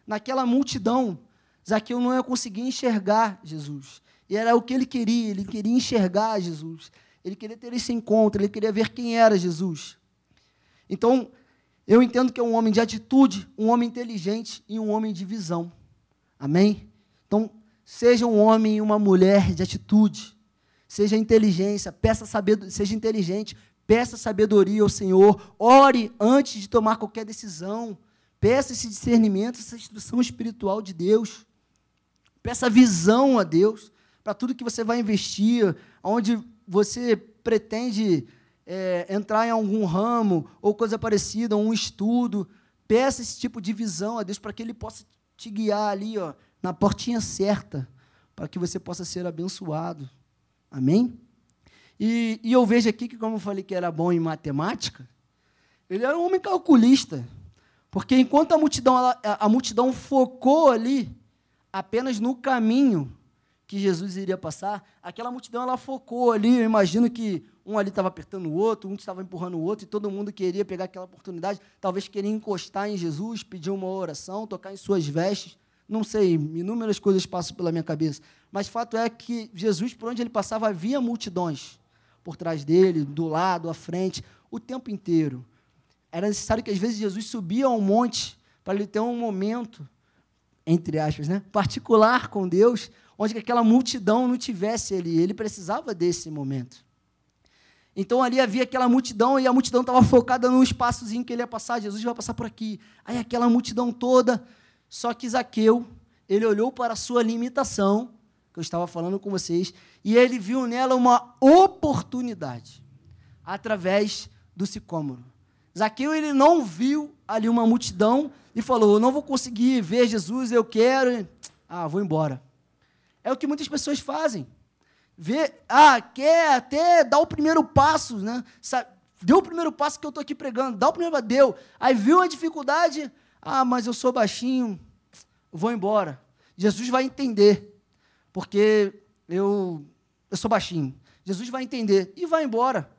C: Naquela multidão, Zaqueu não ia conseguir enxergar Jesus. E era o que ele queria, ele queria enxergar Jesus. Ele queria ter esse encontro, ele queria ver quem era Jesus. Então, eu entendo que é um homem de atitude, um homem inteligente e um homem de visão. Amém? Então, seja um homem e uma mulher de atitude. Seja inteligência, peça sabedoria, seja inteligente, peça sabedoria ao Senhor. Ore antes de tomar qualquer decisão. Peça esse discernimento, essa instrução espiritual de Deus. Peça visão a Deus para tudo que você vai investir, onde você pretende é, entrar em algum ramo ou coisa parecida, um estudo. Peça esse tipo de visão a Deus para que Ele possa te guiar ali, ó, na portinha certa, para que você possa ser abençoado. Amém? E, e eu vejo aqui que, como eu falei que era bom em matemática, ele era um homem calculista. Porque enquanto a multidão, ela, a multidão focou ali apenas no caminho que Jesus iria passar, aquela multidão ela focou ali. Eu imagino que um ali estava apertando o outro, um estava empurrando o outro, e todo mundo queria pegar aquela oportunidade, talvez queria encostar em Jesus, pedir uma oração, tocar em suas vestes. Não sei, inúmeras coisas passam pela minha cabeça. Mas fato é que Jesus, por onde ele passava, havia multidões por trás dele, do lado, à frente, o tempo inteiro. Era necessário que, às vezes, Jesus subia a um monte para ele ter um momento entre aspas, né, particular com Deus, onde aquela multidão não tivesse ali. Ele precisava desse momento. Então ali havia aquela multidão e a multidão estava focada no espaçozinho que ele ia passar. Jesus vai passar por aqui. Aí aquela multidão toda. Só que Zaqueu, ele olhou para a sua limitação, que eu estava falando com vocês, e ele viu nela uma oportunidade através do sicômoro. Zaqueu ele não viu ali uma multidão e falou: Eu não vou conseguir ver Jesus, eu quero. Ah, vou embora. É o que muitas pessoas fazem. Vê, ah, quer até dar o primeiro passo, né? Deu o primeiro passo que eu estou aqui pregando, dá o primeiro deu. Aí viu a dificuldade, ah, mas eu sou baixinho, vou embora. Jesus vai entender, porque eu, eu sou baixinho. Jesus vai entender e vai embora.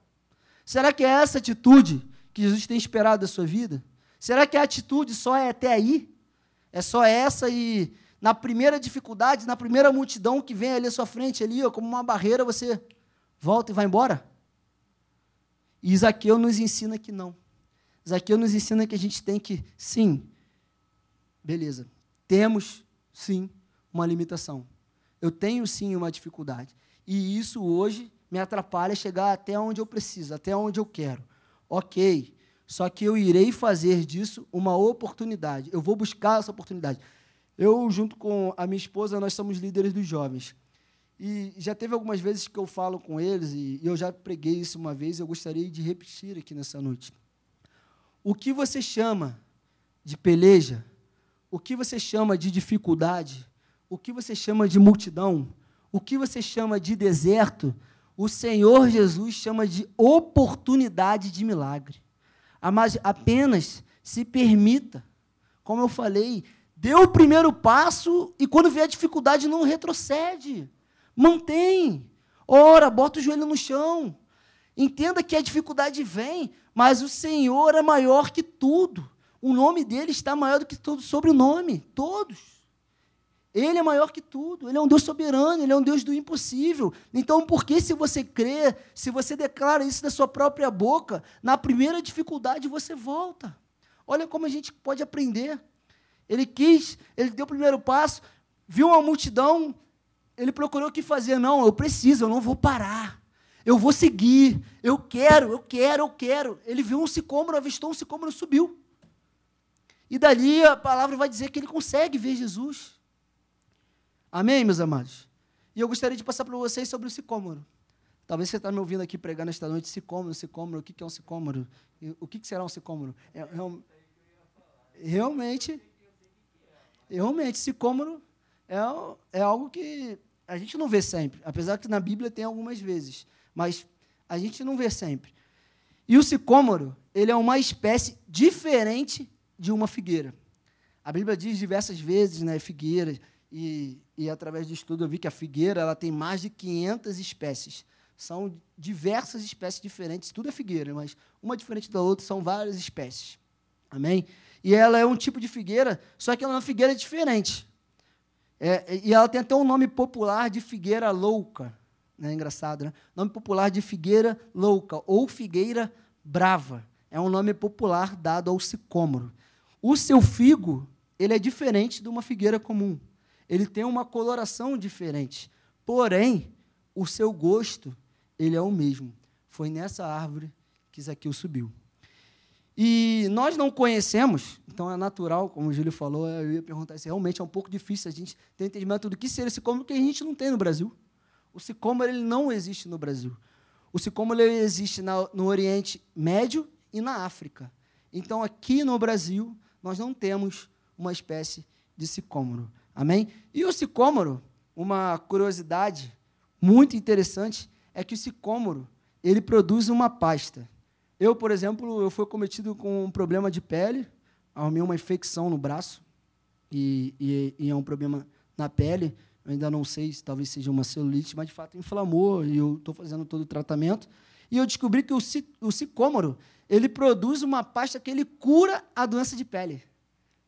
C: Será que é essa atitude que Jesus tem esperado da sua vida? Será que a atitude só é até aí? É só essa e na primeira dificuldade, na primeira multidão que vem ali à sua frente, ali, ó, como uma barreira, você volta e vai embora? E Isaqueu nos ensina que não. Isaqueu nos ensina que a gente tem que, sim, beleza, temos, sim, uma limitação. Eu tenho, sim, uma dificuldade. E isso hoje me atrapalha chegar até onde eu preciso, até onde eu quero. Ok, só que eu irei fazer disso uma oportunidade. Eu vou buscar essa oportunidade. Eu, junto com a minha esposa, nós somos líderes dos jovens. E já teve algumas vezes que eu falo com eles, e eu já preguei isso uma vez, eu gostaria de repetir aqui nessa noite. O que você chama de peleja, o que você chama de dificuldade, o que você chama de multidão, o que você chama de deserto, o Senhor Jesus chama de oportunidade de milagre. Mas apenas se permita. Como eu falei, dê o primeiro passo e quando vier dificuldade não retrocede. Mantém. Ora, bota o joelho no chão. Entenda que a dificuldade vem, mas o Senhor é maior que tudo. O nome dele está maior do que todo sobrenome, todos. Ele é maior que tudo, ele é um Deus soberano, ele é um Deus do impossível. Então, por que se você crê, se você declara isso da sua própria boca, na primeira dificuldade você volta? Olha como a gente pode aprender. Ele quis, ele deu o primeiro passo, viu uma multidão, ele procurou o que fazer. Não, eu preciso, eu não vou parar. Eu vou seguir. Eu quero, eu quero, eu quero. Ele viu um sicômoro, avistou um sicômoro, subiu. E dali a palavra vai dizer que ele consegue ver Jesus. Amém, meus amados? E eu gostaria de passar para vocês sobre o sicômoro. Talvez você está me ouvindo aqui pregar nesta noite, sicômoro, sicômoro, o que é um sicômoro? O que será um sicômoro? É, é realmente, realmente, sicômoro é, é algo que a gente não vê sempre, apesar que na Bíblia tem algumas vezes, mas a gente não vê sempre. E o sicômoro, ele é uma espécie diferente de uma figueira. A Bíblia diz diversas vezes, né, figueira, e, e através de estudo eu vi que a figueira ela tem mais de 500 espécies. São diversas espécies diferentes, tudo é figueira, mas uma diferente da outra, são várias espécies. Amém? E ela é um tipo de figueira, só que ela é uma figueira diferente. É, e ela tem até um nome popular de figueira louca. É engraçado, né? Nome popular de figueira louca ou figueira brava. É um nome popular dado ao sicômoro. O seu figo, ele é diferente de uma figueira comum ele tem uma coloração diferente. Porém, o seu gosto, ele é o mesmo. Foi nessa árvore que Zaqueu subiu. E nós não conhecemos, então é natural, como o Júlio falou, eu ia perguntar se realmente é um pouco difícil a gente ter entendimento do que seria esse sicômoro, que a gente não tem no Brasil. O sicômoro ele não existe no Brasil. O sicômoro ele existe no Oriente Médio e na África. Então, aqui no Brasil, nós não temos uma espécie de sicômoro. Amém? E o sicômoro, uma curiosidade muito interessante, é que o sicômoro, ele produz uma pasta. Eu, por exemplo, eu fui cometido com um problema de pele, arrumei uma infecção no braço, e, e, e é um problema na pele, eu ainda não sei se talvez seja uma celulite, mas de fato inflamou, e eu estou fazendo todo o tratamento. E eu descobri que o, o sicômoro, ele produz uma pasta que ele cura a doença de pele.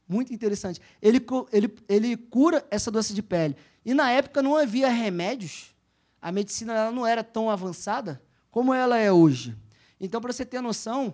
C: Muito interessante. Ele, ele, ele cura essa doença de pele. E na época não havia remédios, a medicina ela não era tão avançada como ela é hoje. Então, para você ter noção,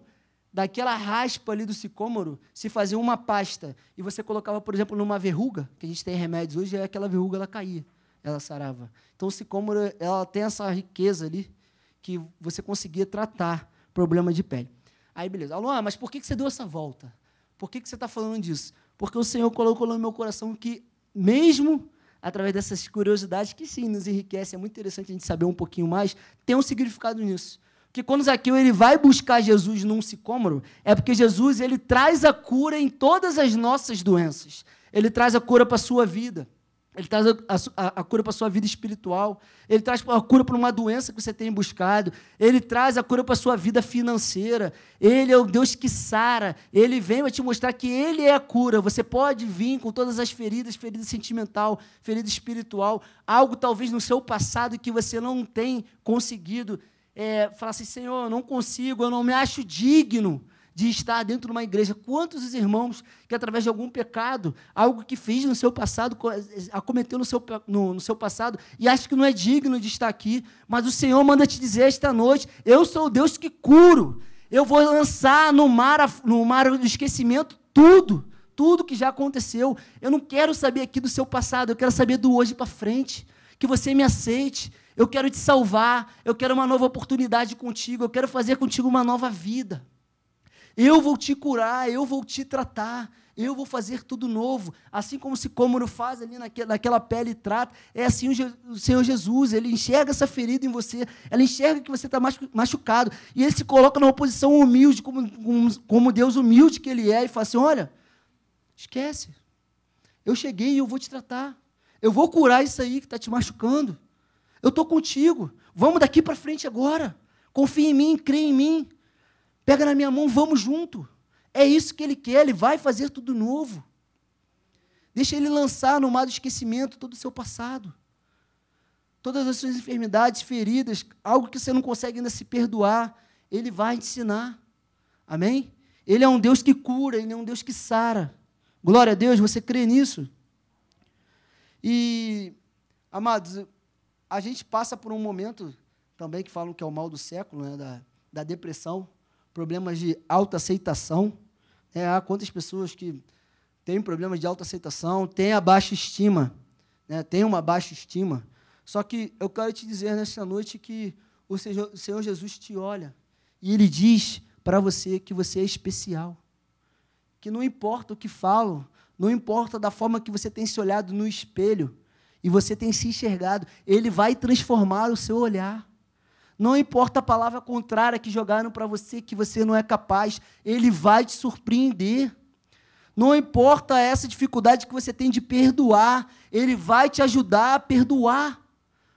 C: daquela raspa ali do sicômoro, se fazia uma pasta e você colocava, por exemplo, numa verruga, que a gente tem remédios hoje, aquela verruga ela caía, ela sarava. Então, o sicômoro ela tem essa riqueza ali que você conseguia tratar problema de pele. Aí, beleza. Alô, mas por que você deu essa volta? Por que você está falando disso? porque o Senhor colocou no meu coração que, mesmo através dessas curiosidades, que sim, nos enriquece, é muito interessante a gente saber um pouquinho mais, tem um significado nisso. Porque quando Zaqueu ele vai buscar Jesus num sicômoro, é porque Jesus ele traz a cura em todas as nossas doenças. Ele traz a cura para a sua vida. Ele traz a, a, a cura para a sua vida espiritual. Ele traz a cura para uma doença que você tem buscado. Ele traz a cura para a sua vida financeira. Ele é o Deus que sara. Ele vem para te mostrar que Ele é a cura. Você pode vir com todas as feridas, ferida sentimental, ferida espiritual, algo talvez no seu passado que você não tem conseguido. É, falar assim, Senhor, eu não consigo, eu não me acho digno de estar dentro de uma igreja. Quantos os irmãos que, através de algum pecado, algo que fez no seu passado, acometeu no seu, no, no seu passado, e acha que não é digno de estar aqui, mas o Senhor manda te dizer esta noite: Eu sou o Deus que curo. Eu vou lançar no mar, no mar do esquecimento tudo, tudo que já aconteceu. Eu não quero saber aqui do seu passado, eu quero saber do hoje para frente. Que você me aceite. Eu quero te salvar. Eu quero uma nova oportunidade contigo. Eu quero fazer contigo uma nova vida. Eu vou te curar, eu vou te tratar, eu vou fazer tudo novo. Assim como se Cômoro faz ali naquela, pele e trata, é assim o, o, Senhor Jesus, ele enxerga essa ferida em você, ela enxerga que você está machucado, e ele se coloca numa posição humilde, como, como, como Deus humilde que ele é, e fala assim: olha, esquece, eu cheguei e eu vou te tratar, eu vou curar isso aí que está te machucando, eu estou contigo, vamos daqui para frente agora, confia em mim, crê em mim. Pega na minha mão, vamos junto. É isso que ele quer, ele vai fazer tudo novo. Deixa ele lançar no mar do esquecimento todo o seu passado. todas as suas enfermidades, feridas, algo que você não consegue ainda se perdoar, Ele vai ensinar. Amém? Ele é um Deus que cura, Ele é um Deus que sara. Glória a Deus, você crê nisso? E, amados, a gente passa por um momento também que falam que é o mal do século, né, da, da depressão, problemas de autoaceitação. É, há quantas pessoas que têm problemas de autoaceitação, têm a baixa estima, né, têm uma baixa estima. Só que eu quero te dizer nesta noite que o Senhor Jesus te olha e Ele diz para você que você é especial. Que não importa o que falam, não importa da forma que você tem se olhado no espelho e você tem se enxergado, Ele vai transformar o seu olhar. Não importa a palavra contrária que jogaram para você, que você não é capaz, Ele vai te surpreender. Não importa essa dificuldade que você tem de perdoar, Ele vai te ajudar a perdoar.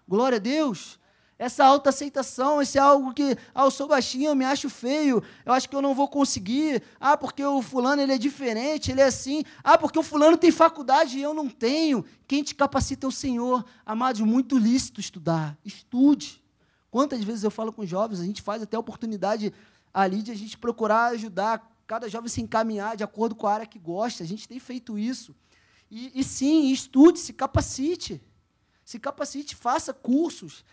C: Glória a Deus. Essa autoaceitação, esse é algo que, ah, eu sou baixinho, eu me acho feio, eu acho que eu não vou conseguir. Ah, porque o fulano ele é diferente, ele é assim. Ah, porque o fulano tem faculdade e eu não tenho. Quem te capacita é o Senhor. Amados, muito lícito estudar. Estude. Quantas vezes eu falo com jovens, a gente faz até a oportunidade ali de a gente procurar ajudar cada jovem se encaminhar de acordo com a área que gosta. A gente tem feito isso. E, e sim, estude, se capacite. Se capacite, faça cursos,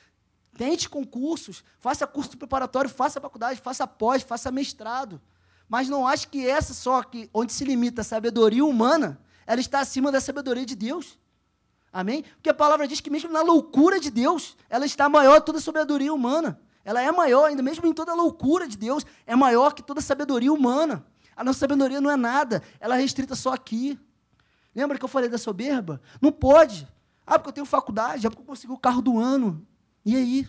C: Tente concursos, faça curso preparatório, faça faculdade, faça pós, faça mestrado. Mas não ache que essa só, que, onde se limita a sabedoria humana, ela está acima da sabedoria de Deus. Amém? Porque a palavra diz que mesmo na loucura de Deus, ela está maior que toda a sabedoria humana. Ela é maior, ainda mesmo em toda a loucura de Deus, é maior que toda a sabedoria humana. A nossa sabedoria não é nada, ela é restrita só aqui. Lembra que eu falei da soberba? Não pode. Ah, porque eu tenho faculdade, ah, porque eu consegui o carro do ano. E aí?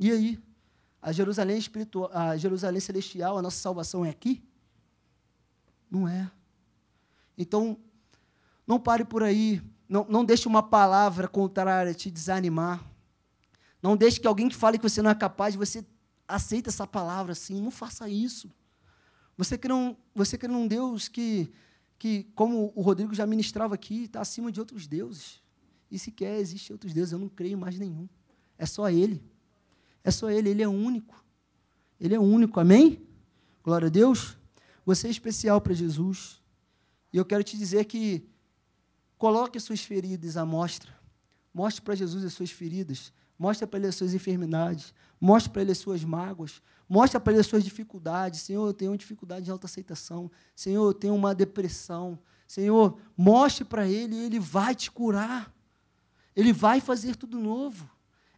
C: E aí? A Jerusalém espiritual, a Jerusalém celestial, a nossa salvação é aqui? Não é. Então, não pare por aí. Não, não deixe uma palavra contrária te desanimar. Não deixe que alguém que fale que você não é capaz, você aceita essa palavra assim. Não faça isso. Você quer um, você quer um Deus que, que, como o Rodrigo já ministrava aqui, está acima de outros deuses. E sequer existe outros deuses, eu não creio mais nenhum. É só Ele. É só Ele, Ele é único. Ele é único, amém? Glória a Deus. Você é especial para Jesus. E eu quero te dizer que coloque suas feridas à mostra. Mostre para Jesus as suas feridas. Mostre para Ele as suas enfermidades. Mostre para Ele as suas mágoas. Mostre para Ele as suas dificuldades. Senhor, eu tenho dificuldade de autoaceitação. Senhor, eu tenho uma depressão. Senhor, mostre para Ele e Ele vai te curar. Ele vai fazer tudo novo.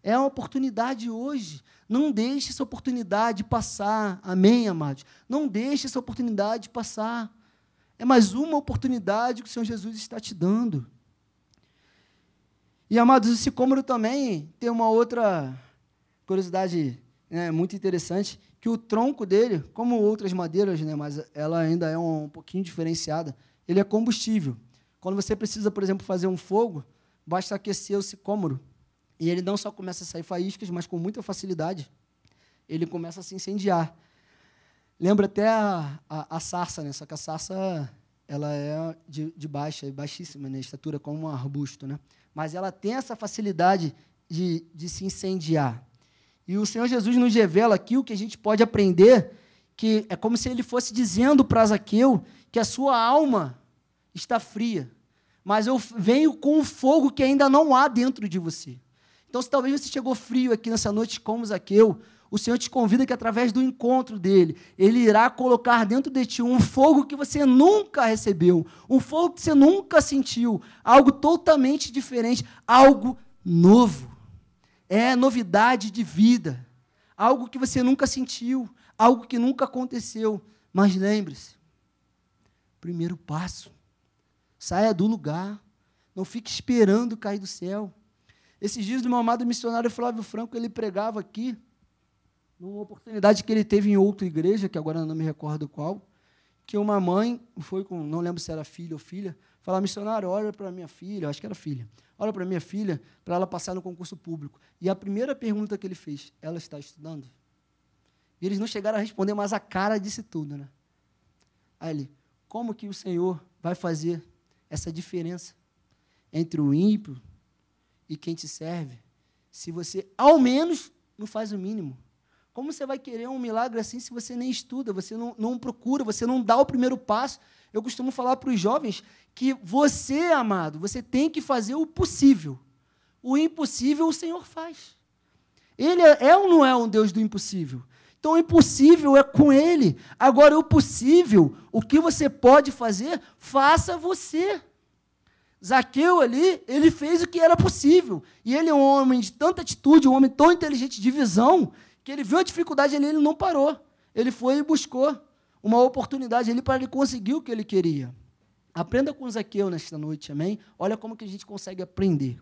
C: É uma oportunidade hoje. Não deixe essa oportunidade passar. Amém, amados? Não deixe essa oportunidade passar. É mais uma oportunidade que o Senhor Jesus está te dando. E, amados, o sicômoro também tem uma outra curiosidade né, muito interessante, que o tronco dele, como outras madeiras, né, mas ela ainda é um, um pouquinho diferenciada, ele é combustível. Quando você precisa, por exemplo, fazer um fogo, basta aquecer o sicômoro e ele não só começa a sair faíscas, mas com muita facilidade, ele começa a se incendiar. Lembra até a, a, a sarça, né? Só que a sarça ela é de, de baixa, baixíssima, né? estatura como um arbusto, né? Mas ela tem essa facilidade de, de se incendiar. E o Senhor Jesus nos revela aqui o que a gente pode aprender, que é como se ele fosse dizendo para Zaqueu que a sua alma está fria, mas eu venho com um fogo que ainda não há dentro de você. Então, se talvez você chegou frio aqui nessa noite como Zaqueu, o Senhor te convida que através do encontro dele, ele irá colocar dentro de ti um fogo que você nunca recebeu, um fogo que você nunca sentiu, algo totalmente diferente, algo novo. É novidade de vida, algo que você nunca sentiu, algo que nunca aconteceu. Mas lembre-se, primeiro passo, saia do lugar, não fique esperando cair do céu. Esses dias, o meu amado missionário Flávio Franco, ele pregava aqui, numa oportunidade que ele teve em outra igreja, que agora não me recordo qual, que uma mãe foi com, não lembro se era filho ou filha, falar, missionário, olha para minha filha, acho que era filha, olha para minha filha, para ela passar no concurso público. E a primeira pergunta que ele fez, ela está estudando? E eles não chegaram a responder, mas a cara disse tudo, né? Aí ele, como que o Senhor vai fazer essa diferença entre o ímpio e quem te serve, se você, ao menos, não faz o mínimo? Como você vai querer um milagre assim se você nem estuda, você não, não procura, você não dá o primeiro passo? Eu costumo falar para os jovens que você, amado, você tem que fazer o possível. O impossível o Senhor faz. Ele é, é ou não é um Deus do impossível? Então, o impossível é com Ele. Agora, o possível, o que você pode fazer, faça você. Zaqueu ali, ele fez o que era possível. E ele é um homem de tanta atitude, um homem tão inteligente de visão, que ele viu a dificuldade ali, ele não parou. Ele foi e buscou uma oportunidade ali para ele conseguir o que ele queria. Aprenda com Zaqueu nesta noite, amém? Olha como que a gente consegue aprender.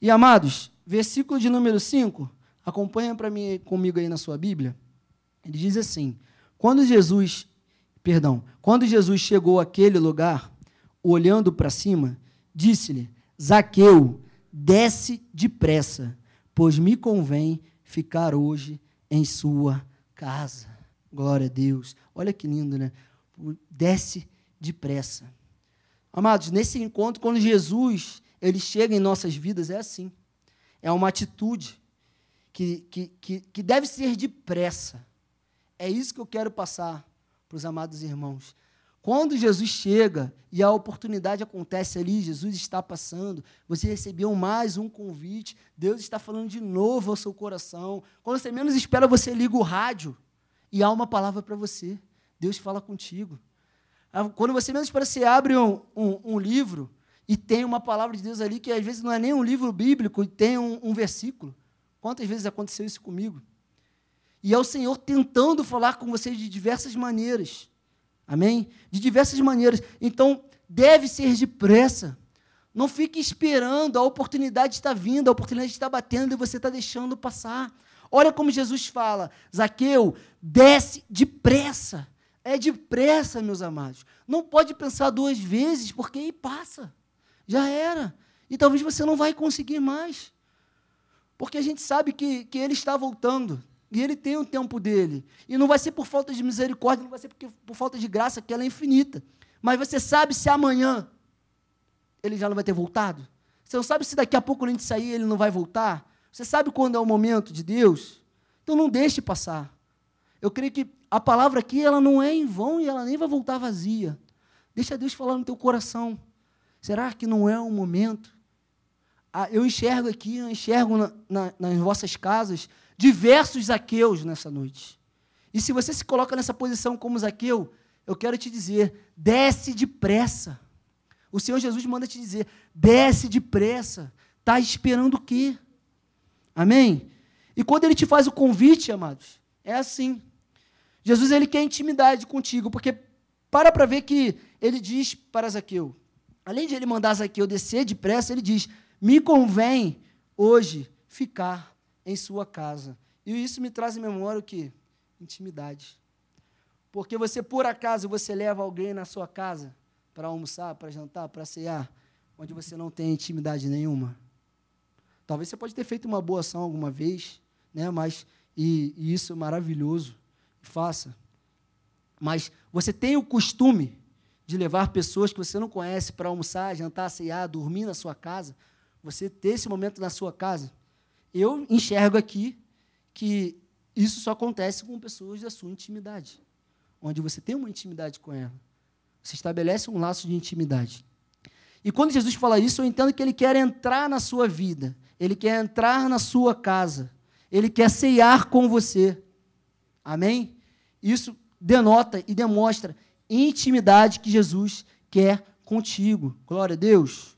C: E amados, versículo de número 5, acompanha para mim comigo aí na sua Bíblia. Ele diz assim: Quando Jesus, perdão, quando Jesus chegou àquele lugar, olhando para cima, disse-lhe: Zaqueu, desce depressa, pois me convém ficar hoje em sua casa. Glória a Deus. Olha que lindo, né? Desce depressa. Amados, nesse encontro, quando Jesus ele chega em nossas vidas, é assim. É uma atitude que, que, que, que deve ser depressa. É isso que eu quero passar para os amados irmãos. Quando Jesus chega e a oportunidade acontece ali, Jesus está passando, você recebeu mais um convite, Deus está falando de novo ao seu coração. Quando você menos espera, você liga o rádio e há uma palavra para você. Deus fala contigo. Ah, quando você menos espera, você abre um, um, um, livro e tem uma palavra de Deus ali que às vezes não é nem um livro bíblico e tem um, um versículo. Quantas vezes aconteceu isso comigo? E é o Senhor tentando falar com você de diversas maneiras. Amém? De diversas maneiras. Então, deve ser depressa. Não fique esperando, a oportunidade está vindo, a oportunidade está batendo e você está deixando passar. Olha como Jesus fala: Zaqueu, desce depressa. É depressa, meus amados. Não pode pensar duas vezes, porque aí passa. Já era. E talvez você não vai conseguir mais. Porque a gente sabe que, que ele está voltando. E ele tem o tempo dele. E não vai ser por falta de misericórdia, não vai ser porque, por falta de graça, que ela é infinita. Mas você sabe se amanhã ele já não vai ter voltado? Você não sabe se daqui a pouco, quando a gente sair, ele não vai voltar? Você sabe quando é o momento de Deus? Então não deixe passar. Eu creio que a palavra aqui ela não é em vão e ela nem vai voltar vazia. Deixa Deus falar no teu coração. Será que não é o momento? Ah, eu enxergo aqui, eu enxergo na, na, nas vossas casas diversos Zaqueus nessa noite. E se você se coloca nessa posição como Zaqueu, eu quero te dizer: desce depressa. O Senhor Jesus manda te dizer: desce depressa. Está esperando o quê? Amém? E quando ele te faz o convite, amados, é assim. Jesus ele quer intimidade contigo, porque para para ver que ele diz para Zaqueu, além de ele mandar Zaqueu descer depressa, ele diz: me convém hoje ficar em sua casa. E isso me traz em memória o que? Intimidade. Porque você, por acaso, você leva alguém na sua casa para almoçar, para jantar, para cear, onde você não tem intimidade nenhuma. Talvez você pode ter feito uma boa ação alguma vez, né? Mas e, e isso é maravilhoso, faça. Mas você tem o costume de levar pessoas que você não conhece para almoçar, jantar, cear, dormir na sua casa. Você ter esse momento na sua casa. Eu enxergo aqui que isso só acontece com pessoas da sua intimidade, onde você tem uma intimidade com ela. Você estabelece um laço de intimidade. E quando Jesus fala isso, eu entendo que ele quer entrar na sua vida, ele quer entrar na sua casa, ele quer ceiar com você. Amém? Isso denota e demonstra intimidade que Jesus quer contigo. Glória a Deus.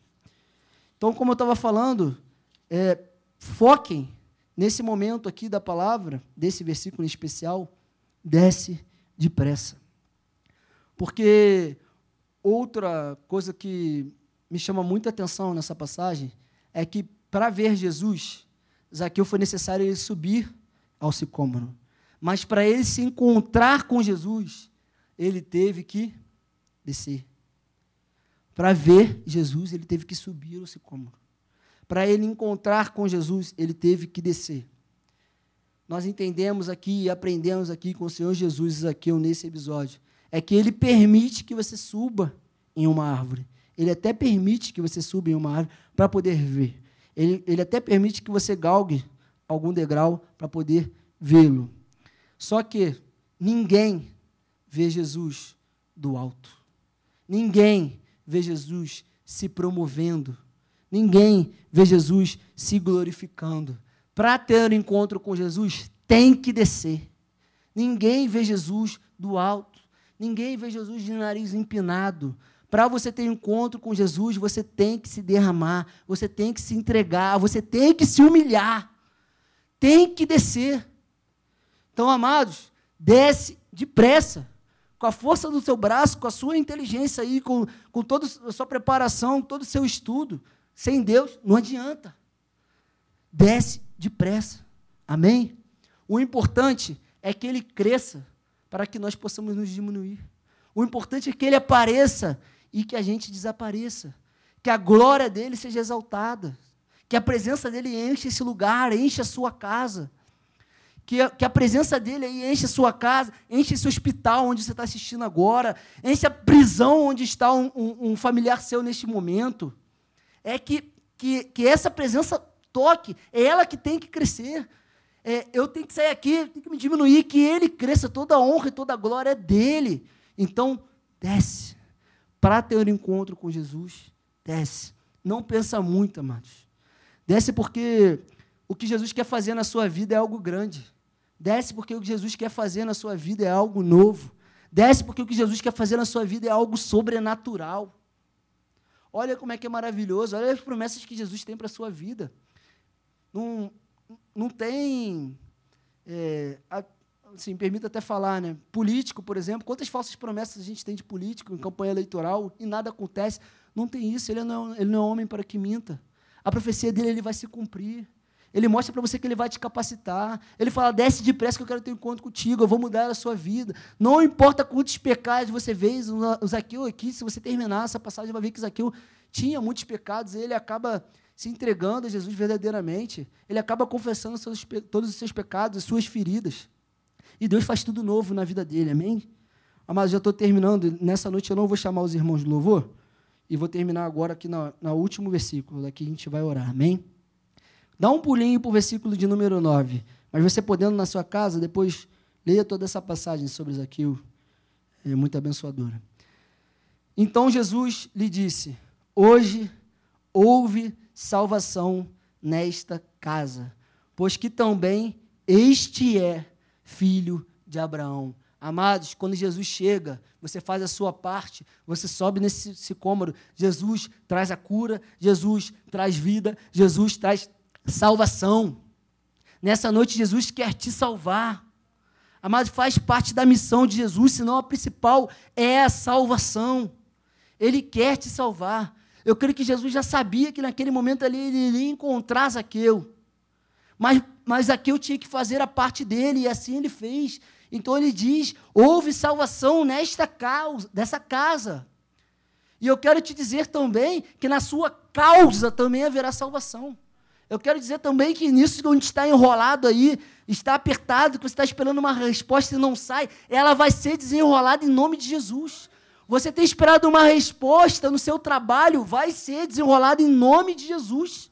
C: Então, como eu estava falando, é, foquem nesse momento aqui da palavra, desse versículo em especial, desce depressa. Porque outra coisa que me chama muita atenção nessa passagem é que para ver Jesus, Zaqueu foi necessário ele subir ao sicômoro. Mas para ele se encontrar com Jesus, ele teve que descer. Para ver Jesus, ele teve que subir ao sicômoro para ele encontrar com Jesus, ele teve que descer. Nós entendemos aqui e aprendemos aqui com o Senhor Jesus aqui nesse episódio, é que ele permite que você suba em uma árvore. Ele até permite que você suba em uma árvore para poder ver. Ele, ele até permite que você galgue algum degrau para poder vê-lo. Só que ninguém vê Jesus do alto. Ninguém vê Jesus se promovendo. Ninguém vê Jesus se glorificando. Para ter um encontro com Jesus, tem que descer. Ninguém vê Jesus do alto. Ninguém vê Jesus de nariz empinado. Para você ter um encontro com Jesus, você tem que se derramar, você tem que se entregar, você tem que se humilhar. Tem que descer. Então, amados, desce depressa, com a força do seu braço, com a sua inteligência aí, com, com toda a sua preparação, todo o seu estudo. Sem Deus, não adianta. Desce depressa. Amém? O importante é que ele cresça para que nós possamos nos diminuir. O importante é que ele apareça e que a gente desapareça. Que a glória dele seja exaltada. Que a presença dele enche esse lugar, enche a sua casa. Que a, que a presença dele aí enche a sua casa, enche esse hospital onde você está assistindo agora, enche a prisão onde está um, um, um familiar seu neste momento. É que, que, que essa presença toque, é ela que tem que crescer é, eu tenho que sair aqui, tenho que me diminuir, que ele cresça, toda a honra e toda a glória é dele. Então, desce. Para ter um encontro com Jesus, desce. Não pensa muito, amados. Desce porque o que Jesus quer fazer na sua vida é algo grande. Desce porque o que Jesus quer fazer na sua vida é algo novo. Desce porque o que Jesus quer fazer na sua vida é algo sobrenatural. Olha como é que é maravilhoso. Olha as promessas que Jesus tem para a sua vida. Não, não tem. É, assim, permita até falar, né? Político, por exemplo, quantas falsas promessas a gente tem de político em campanha eleitoral e nada acontece? Não tem isso, ele não, ele não é homem para que minta. A profecia dele ele vai se cumprir. Ele mostra para você que ele vai te capacitar. Ele fala: desce depressa que eu quero ter um encontro contigo, eu vou mudar a sua vida. Não importa quantos pecados você fez, o Zaqueu aqui, se você terminar essa passagem, vai ver que Zaqueu tinha muitos pecados, ele acaba se entregando a Jesus verdadeiramente, ele acaba confessando seus, todos os seus pecados, as suas feridas. E Deus faz tudo novo na vida dele, amém? Mas já estou terminando. Nessa noite eu não vou chamar os irmãos de louvor. E vou terminar agora aqui no último versículo. Daqui a gente vai orar, amém? Dá um pulinho para o versículo de número 9. Mas você podendo na sua casa, depois leia toda essa passagem sobre Zaqueu. É muito abençoadora. Então Jesus lhe disse: Hoje houve salvação nesta casa, pois que também este é filho de Abraão. Amados, quando Jesus chega, você faz a sua parte, você sobe nesse sicômoro, Jesus traz a cura, Jesus traz vida, Jesus traz salvação. Nessa noite, Jesus quer te salvar. Amados, faz parte da missão de Jesus, senão a principal é a salvação. Ele quer te salvar. Eu creio que Jesus já sabia que naquele momento ali ele iria encontrar Zaqueu. Mas, mas Zaqueu tinha que fazer a parte dele, e assim ele fez. Então ele diz: houve salvação nesta causa, dessa casa. E eu quero te dizer também que na sua causa também haverá salvação. Eu quero dizer também que nisso onde está enrolado aí, está apertado, que você está esperando uma resposta e não sai, ela vai ser desenrolada em nome de Jesus. Você tem esperado uma resposta no seu trabalho, vai ser desenrolado em nome de Jesus.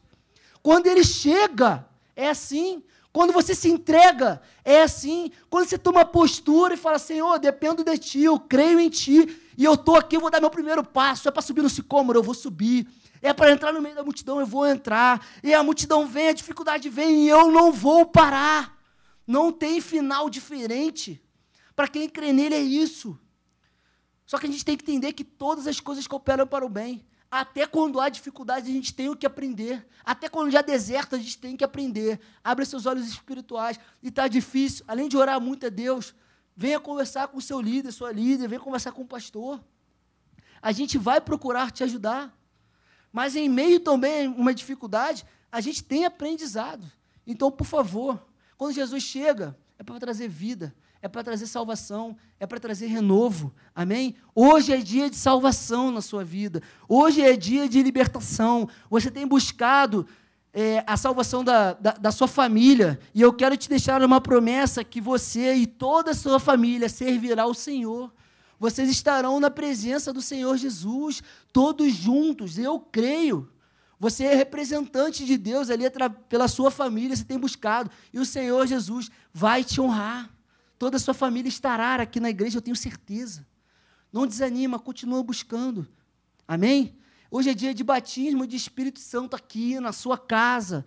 C: Quando ele chega, é assim. Quando você se entrega, é assim. Quando você toma postura e fala, Senhor, dependo de Ti, eu creio em Ti, e eu estou aqui, eu vou dar meu primeiro passo. É para subir no sicômoro, eu vou subir. É para entrar no meio da multidão, eu vou entrar. E a multidão vem, a dificuldade vem, e eu não vou parar. Não tem final diferente. Para quem crê nele é isso. Só que a gente tem que entender que todas as coisas cooperam para o bem. Até quando há dificuldade, a gente tem o que aprender. Até quando já deserta, a gente tem que aprender. Abre seus olhos espirituais. E está difícil, além de orar muito a Deus, venha conversar com o seu líder, sua líder, venha conversar com o pastor. A gente vai procurar te ajudar. Mas em meio também a uma dificuldade, a gente tem aprendizado. Então, por favor, quando Jesus chega, é para trazer vida, é para trazer salvação, é para trazer renovo. Amém? Hoje é dia de salvação na sua vida. Hoje é dia de libertação. Você tem buscado é, a salvação da, da, da, sua família. E eu quero te deixar uma promessa que você e toda a sua família servirá ao Senhor. Vocês estarão na presença do Senhor Jesus, todos juntos. Eu creio. Você é representante de Deus ali pela sua família, você tem buscado. E o Senhor Jesus vai te honrar. Toda a sua família estará aqui na igreja, eu tenho certeza. Não desanima, continua buscando. Amém? Hoje é dia de batismo de Espírito Santo aqui na sua casa.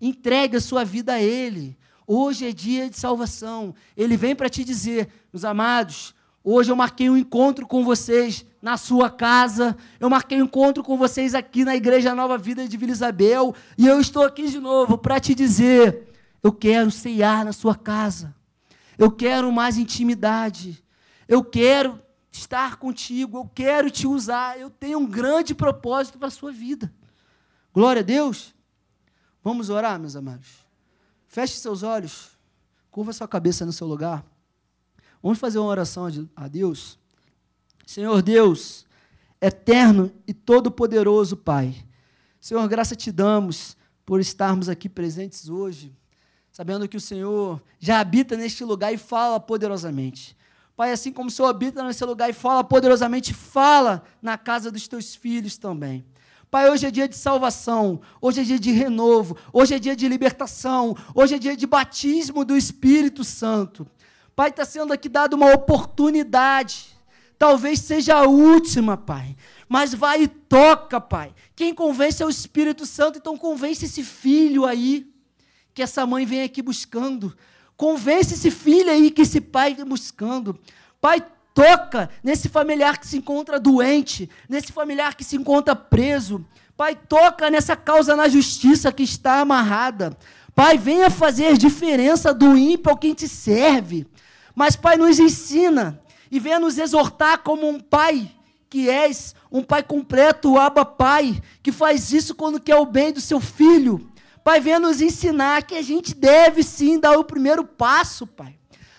C: Entregue a sua vida a Ele. Hoje é dia de salvação. Ele vem para te dizer, meus amados, hoje eu marquei um encontro com vocês na sua casa. Eu marquei um encontro com vocês aqui na Igreja Nova Vida de Vila Isabel. E eu estou aqui de novo para te dizer: eu quero ceiar na sua casa. Eu quero mais intimidade. Eu quero estar contigo. Eu quero te usar. Eu tenho um grande propósito para a sua vida. Glória a Deus. Vamos orar, meus amados. Feche seus olhos, curva sua cabeça no seu lugar. Vamos fazer uma oração a Deus. Senhor Deus, eterno e todo-poderoso Pai. Senhor, graça te damos por estarmos aqui presentes hoje, sabendo que o Senhor já habita neste lugar e fala poderosamente. Pai, assim como o Senhor habita nesse lugar e fala poderosamente, fala na casa dos teus filhos também. Pai, hoje é dia de salvação, hoje é dia de renovo, hoje é dia de libertação, hoje é dia de batismo do Espírito Santo. Pai, está sendo aqui dado uma oportunidade, talvez seja a última, Pai, mas vai e toca, Pai. Quem convence é o Espírito Santo, então convence esse filho aí, que essa mãe vem aqui buscando. Convence esse filho aí que esse pai vem buscando. Pai, Toca nesse familiar que se encontra doente, nesse familiar que se encontra preso. Pai, toca nessa causa na justiça que está amarrada. Pai, venha fazer diferença do ímpio ao quem te serve. Mas, Pai, nos ensina e venha nos exortar como um pai que és, um pai completo, o Abba Pai, que faz isso quando quer o bem do seu filho. Pai, venha nos ensinar que a gente deve sim dar o primeiro passo, Pai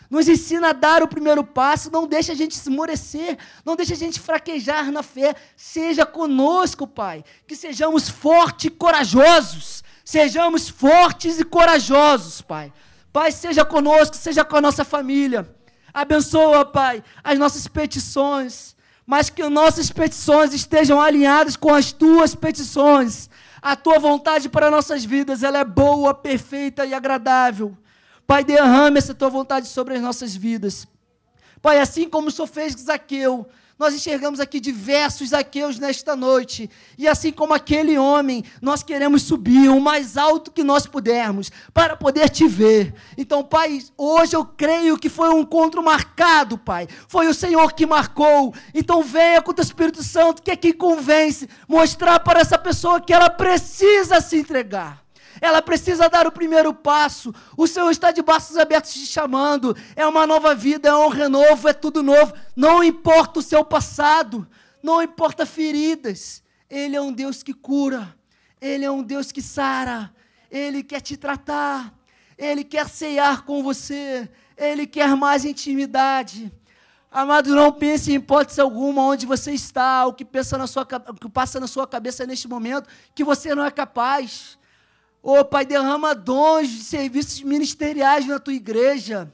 C: nos ensina a dar o primeiro passo, não deixa a gente esmorecer, não deixa a gente fraquejar na fé. Seja conosco, Pai, que sejamos fortes e corajosos. Sejamos fortes e corajosos, Pai. Pai, seja conosco, seja com a nossa família. Abençoa, Pai, as nossas petições, mas que nossas petições estejam alinhadas com as tuas petições. A tua vontade para nossas vidas, ela é boa, perfeita e agradável. Pai, derrame essa tua vontade sobre as nossas vidas. Pai, assim como o Senhor fez Zaqueu, nós enxergamos aqui diversos Zaqueus nesta noite. E assim como aquele homem, nós queremos subir o mais alto que nós pudermos para poder te ver. Então, Pai, hoje eu creio que foi um encontro marcado, Pai. Foi o Senhor que marcou. Então, venha com o teu Espírito Santo, que é quem convence, mostrar para essa pessoa que ela precisa se entregar. Ela precisa dar o primeiro passo. O Senhor está de braços abertos te chamando. É uma nova vida, é um renovo, é tudo novo. Não importa o seu passado, não importa feridas. Ele é um Deus que cura. Ele é um Deus que sara. Ele quer te tratar. Ele quer ceiar com você. Ele quer mais intimidade. Amado, não pense em hipótese alguma onde você está, o que, pensa na sua, o que passa na sua cabeça neste momento, que você não é capaz. Ô oh, Pai, derrama dons de serviços ministeriais na tua igreja.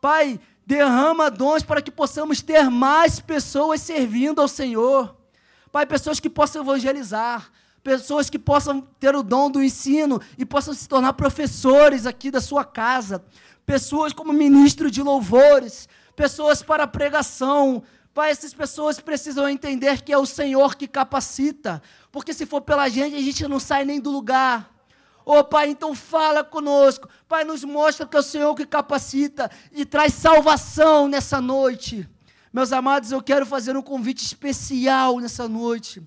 C: Pai, derrama dons para que possamos ter mais pessoas servindo ao Senhor. Pai, pessoas que possam evangelizar, pessoas que possam ter o dom do ensino e possam se tornar professores aqui da sua casa, pessoas como ministro de louvores, pessoas para pregação. Pai, essas pessoas precisam entender que é o Senhor que capacita, porque se for pela gente, a gente não sai nem do lugar. Oh, Pai, então fala conosco. Pai, nos mostra que é o Senhor que capacita e traz salvação nessa noite. Meus amados, eu quero fazer um convite especial nessa noite.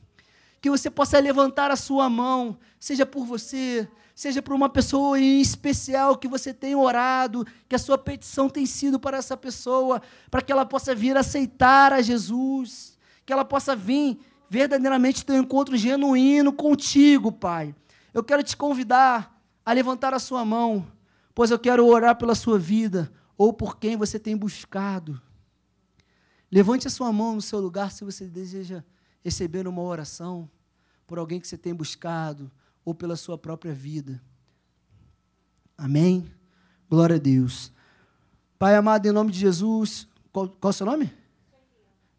C: Que você possa levantar a sua mão, seja por você, seja por uma pessoa em especial que você tem orado, que a sua petição tem sido para essa pessoa, para que ela possa vir aceitar a Jesus, que ela possa vir verdadeiramente ter um encontro genuíno contigo, Pai. Eu quero te convidar a levantar a sua mão, pois eu quero orar pela sua vida ou por quem você tem buscado. Levante a sua mão no seu lugar se você deseja receber uma oração por alguém que você tem buscado ou pela sua própria vida. Amém? Glória a Deus. Pai amado, em nome de Jesus, qual, qual é o seu nome?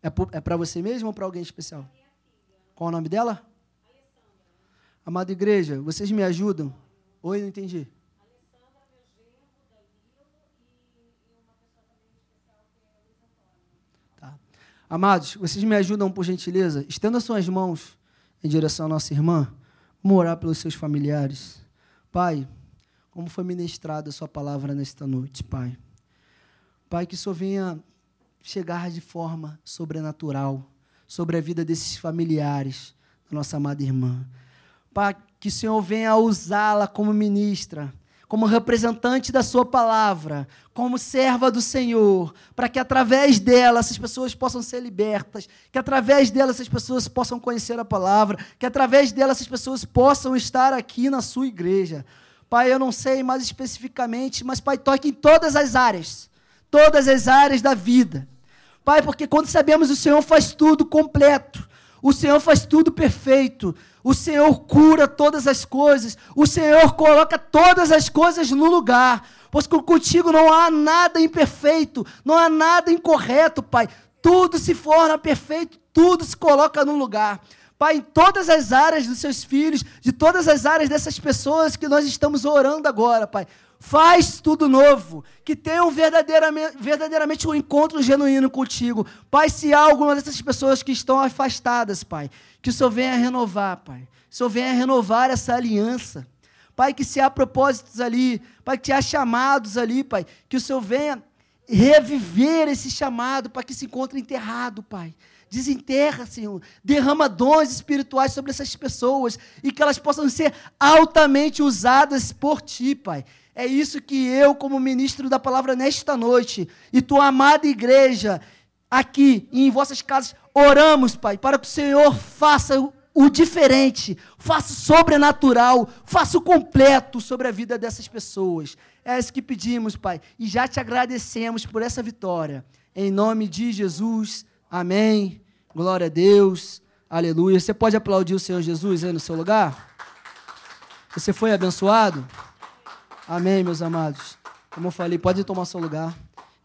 C: É, é para você mesmo ou para alguém especial? Qual é o nome dela? Amada igreja, vocês me ajudam? Oi, não entendi. Tá. Amados, vocês me ajudam por gentileza? Estenda suas mãos em direção à nossa irmã. Vamos orar pelos seus familiares. Pai, como foi ministrada a sua palavra nesta noite, Pai. Pai, que Senhor venha chegar de forma sobrenatural sobre a vida desses familiares, da nossa amada irmã. Pai, que o Senhor venha usá-la como ministra, como representante da Sua palavra, como serva do Senhor, para que através dela essas pessoas possam ser libertas, que através dela essas pessoas possam conhecer a palavra, que através dela essas pessoas possam estar aqui na Sua igreja. Pai, eu não sei mais especificamente, mas Pai, toque em todas as áreas, todas as áreas da vida. Pai, porque quando sabemos o Senhor faz tudo completo, o Senhor faz tudo perfeito, o Senhor cura todas as coisas, o Senhor coloca todas as coisas no lugar, pois contigo não há nada imperfeito, não há nada incorreto, Pai. Tudo se forma perfeito, tudo se coloca no lugar. Pai, em todas as áreas dos seus filhos, de todas as áreas dessas pessoas que nós estamos orando agora, Pai. Faz tudo novo, que tenham verdadeiramente, verdadeiramente um encontro genuíno contigo. Pai, se há alguma dessas pessoas que estão afastadas, Pai, que o Senhor venha renovar, Pai. Que o Senhor venha renovar essa aliança. Pai, que se há propósitos ali, Pai, que há chamados ali, Pai, que o Senhor venha reviver esse chamado para que se encontre enterrado, Pai. Desenterra, Senhor. Derrama dons espirituais sobre essas pessoas e que elas possam ser altamente usadas por Ti, Pai. É isso que eu, como ministro da palavra nesta noite, e tua amada igreja, aqui e em vossas casas, oramos, Pai, para que o Senhor faça o diferente, faça o sobrenatural, faça o completo sobre a vida dessas pessoas. É isso que pedimos, Pai, e já te agradecemos por essa vitória. Em nome de Jesus, amém. Glória a Deus, aleluia. Você pode aplaudir o Senhor Jesus aí no seu lugar? Você foi abençoado? Amém, meus amados. Como eu falei, pode tomar seu lugar.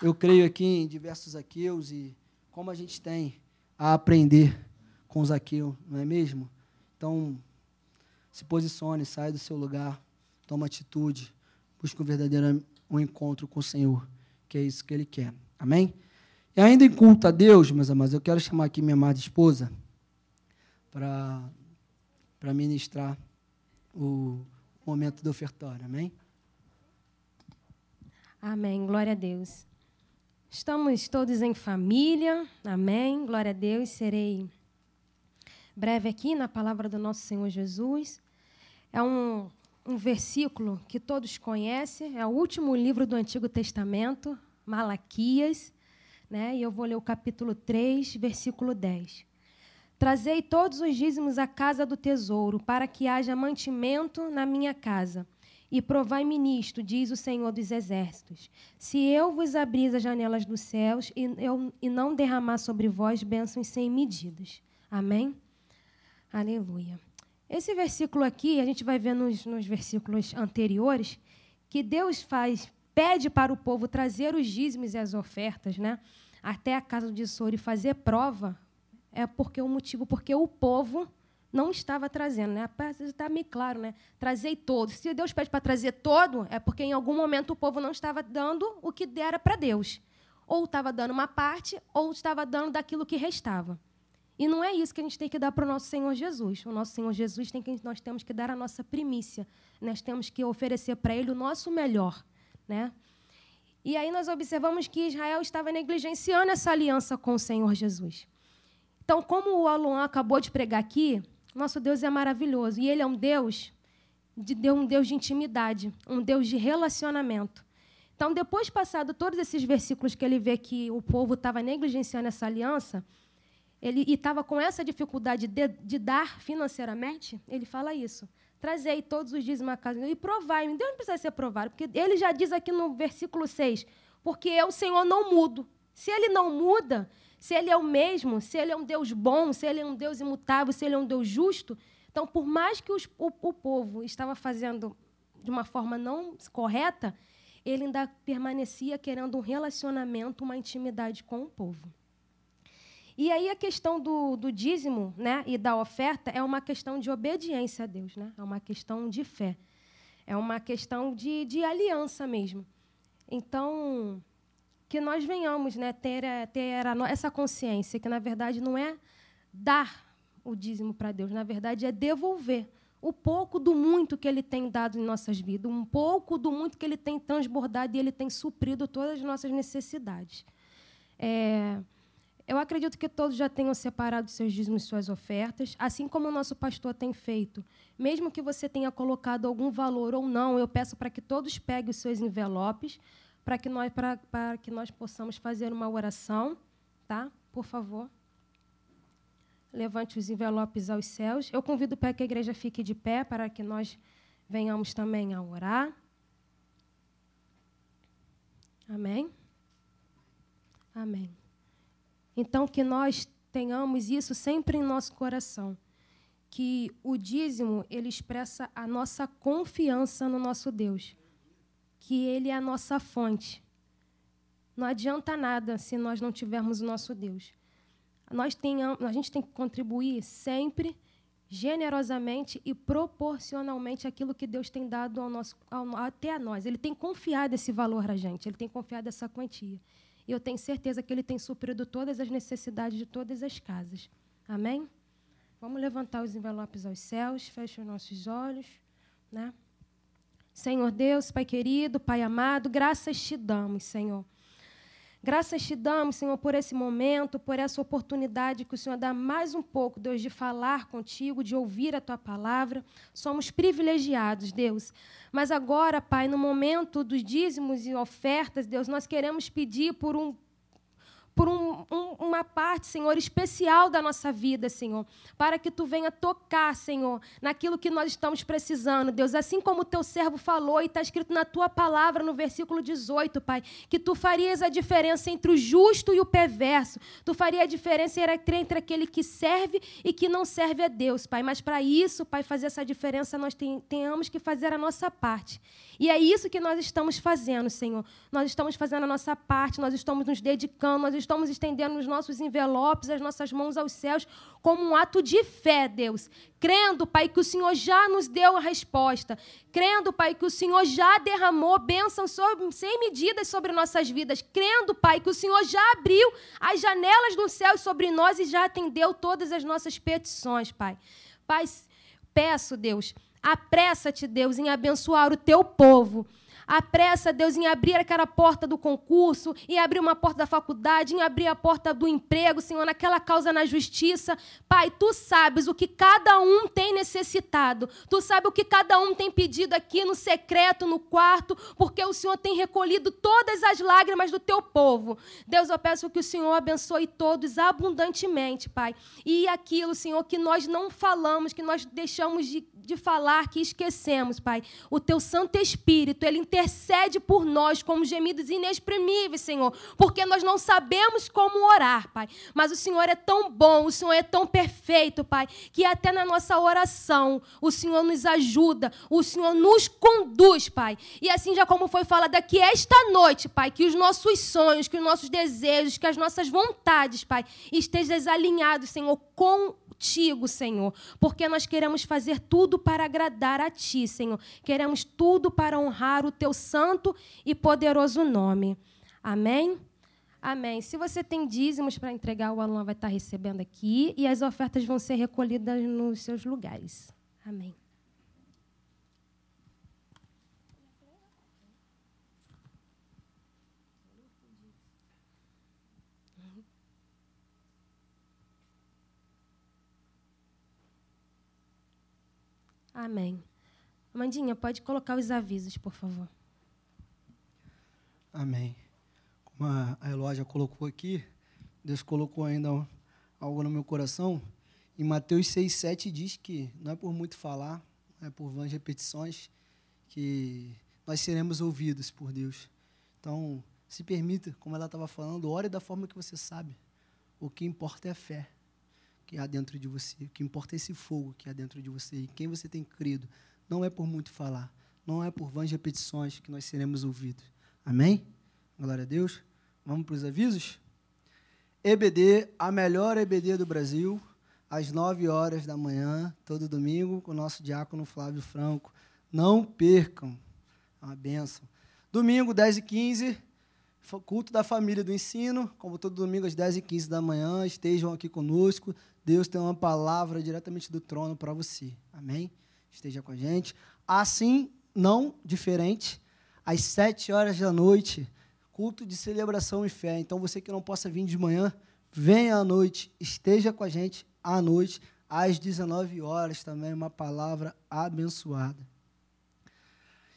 C: Eu creio aqui em diversos aqueus e como a gente tem a aprender com os aqueus, não é mesmo? Então, se posicione, sai do seu lugar, toma atitude, busque um verdadeiro um encontro com o Senhor, que é isso que Ele quer. Amém? E ainda em culto a Deus, meus amados, eu quero chamar aqui minha amada esposa para ministrar o momento do ofertório. Amém?
B: Amém. Glória a Deus. Estamos todos em família. Amém. Glória a Deus. Serei breve aqui na palavra do nosso Senhor Jesus. É um, um versículo que todos conhecem. É o último livro do Antigo Testamento, Malaquias. Né? E eu vou ler o capítulo 3, versículo 10. Trazei todos os dízimos à casa do tesouro, para que haja mantimento na minha casa e provai-me nisto, diz o Senhor dos Exércitos: se eu vos abrir as janelas dos céus e, eu, e não derramar sobre vós bênçãos sem medidas. Amém? Aleluia. Esse versículo aqui, a gente vai ver nos, nos versículos anteriores, que Deus faz, pede para o povo trazer os dízimos e as ofertas, né? Até a casa do tesouro e fazer prova, é porque o motivo, porque o povo não estava trazendo, né? Está meio claro, né? Trazei todo. Se Deus pede para trazer todo, é porque em algum momento o povo não estava dando o que dera para Deus. Ou estava dando uma parte, ou estava dando daquilo que restava. E não é isso que a gente tem que dar para o nosso Senhor Jesus. O nosso Senhor Jesus tem que nós temos que dar a nossa primícia. Nós temos que oferecer para Ele o nosso melhor, né? E aí nós observamos que Israel estava negligenciando essa aliança com o Senhor Jesus. Então, como o Aluan acabou de pregar aqui, nosso Deus é maravilhoso. E Ele é um Deus de um Deus de intimidade, um Deus de relacionamento. Então, depois de passado todos esses versículos que ele vê que o povo estava negligenciando essa aliança, ele estava com essa dificuldade de, de, dar financeiramente, ele fala isso. Trazei todos os dias uma casa e provai. Deus não precisa ser provado, porque ele já diz aqui no versículo 6, porque eu, Senhor, não mudo. Se ele não muda, se ele é o mesmo, se ele é um Deus bom, se ele é um Deus imutável, se ele é um Deus justo, então, por mais que os, o, o povo estava fazendo de uma forma não correta, ele ainda permanecia querendo um relacionamento, uma intimidade com o povo. E aí a questão do, do dízimo né, e da oferta é uma questão de obediência a Deus, né? é uma questão de fé, é uma questão de, de aliança mesmo. Então, que nós venhamos né, ter, ter essa consciência, que na verdade não é dar o dízimo para Deus, na verdade é devolver o pouco do muito que Ele tem dado em nossas vidas, um pouco do muito que Ele tem transbordado e Ele tem suprido todas as nossas necessidades. É, eu acredito que todos já tenham separado seus dízimos e suas ofertas, assim como o nosso pastor tem feito. Mesmo que você tenha colocado algum valor ou não, eu peço para que todos peguem os seus envelopes, para que nós, para, para que nós possamos fazer uma oração, tá? Por favor. Levante os envelopes aos céus. Eu convido para que a igreja fique de pé para que nós venhamos também a orar. Amém? Amém. Então, que nós tenhamos isso sempre em nosso coração. Que o dízimo, ele expressa a nossa confiança no nosso Deus. Que ele é a nossa fonte. Não adianta nada se nós não tivermos o nosso Deus nós tenhamos, a gente tem que contribuir sempre generosamente e proporcionalmente aquilo que Deus tem dado ao nosso, ao, até a nós. Ele tem confiado esse valor a gente, ele tem confiado essa quantia. E eu tenho certeza que ele tem suprido todas as necessidades de todas as casas. Amém? Vamos levantar os envelopes aos céus, fecha os nossos olhos. Né? Senhor Deus, Pai querido, Pai amado, graças te damos, Senhor. Graças te damos, Senhor, por esse momento, por essa oportunidade que o Senhor dá mais um pouco, Deus, de falar contigo, de ouvir a tua palavra. Somos privilegiados, Deus. Mas agora, Pai, no momento dos dízimos e ofertas, Deus, nós queremos pedir por um por um, um, uma parte, Senhor, especial da nossa vida, Senhor, para que tu venha tocar, Senhor, naquilo que nós estamos precisando, Deus. Assim como o teu servo falou e está escrito na tua palavra no versículo 18, Pai, que tu farias a diferença entre o justo e o perverso. Tu faria a diferença entre aquele que serve e que não serve a Deus, Pai. Mas para isso, Pai, fazer essa diferença, nós tenhamos que fazer a nossa parte. E é isso que nós estamos fazendo, Senhor. Nós estamos fazendo a nossa parte, nós estamos nos dedicando, nós estamos estendendo os nossos envelopes, as nossas mãos aos céus, como um ato de fé, Deus. Crendo, Pai, que o Senhor já nos deu a resposta. Crendo, Pai, que o Senhor já derramou bênçãos sem medidas sobre nossas vidas. Crendo, Pai, que o Senhor já abriu as janelas do céu sobre nós e já atendeu todas as nossas petições, Pai. Pai, peço, Deus Apressa-te, Deus, em abençoar o teu povo. Apressa, Deus, em abrir aquela porta do concurso, em abrir uma porta da faculdade, em abrir a porta do emprego, Senhor, naquela causa na justiça. Pai, tu sabes o que cada um tem necessitado. Tu sabes o que cada um tem pedido aqui no secreto, no quarto, porque o Senhor tem recolhido todas as lágrimas do teu povo. Deus, eu peço que o Senhor abençoe todos abundantemente, Pai. E aquilo, Senhor, que nós não falamos, que nós deixamos de, de falar, que esquecemos, Pai. O teu Santo Espírito, ele intercede intercede por nós como gemidos inexprimíveis, Senhor, porque nós não sabemos como orar, Pai. Mas o Senhor é tão bom, o Senhor é tão perfeito, Pai, que até na nossa oração o Senhor nos ajuda, o Senhor nos conduz, Pai. E assim, já como foi falado aqui esta noite, Pai, que os nossos sonhos, que os nossos desejos, que as nossas vontades, Pai, estejam alinhados, Senhor, com contigo, Senhor, porque nós queremos fazer tudo para agradar a Ti, Senhor. Queremos tudo para honrar o Teu santo e poderoso nome. Amém? Amém. Se você tem dízimos para entregar, o Alan vai estar recebendo aqui e as ofertas vão ser recolhidas nos seus lugares. Amém. Amém. Amandinha, pode colocar os avisos, por favor.
C: Amém. Como a Eló já colocou aqui, Deus colocou ainda algo no meu coração. Em Mateus 6, 7 diz que não é por muito falar, é por vãs repetições, que nós seremos ouvidos por Deus. Então, se permita, como ela estava falando, ore da forma que você sabe. O que importa é a fé que há dentro de você. O que importa é esse fogo que há dentro de você e quem você tem crido. Não é por muito falar, não é por vãs repetições que nós seremos ouvidos. Amém? Glória a Deus. Vamos para os avisos? EBD, a melhor EBD do Brasil, às 9 horas da manhã, todo domingo, com o nosso diácono Flávio Franco. Não percam. É uma benção. Domingo, 10 e 15 culto da família do ensino, como todo domingo às 10 e 15 da manhã, estejam aqui conosco. Deus tem uma palavra diretamente do trono para você. Amém? Esteja com a gente. Assim, não diferente, às 7 horas da noite, culto de celebração e fé. Então, você que não possa vir de manhã, venha à noite, esteja com a gente à noite, às 19 horas também, uma palavra abençoada.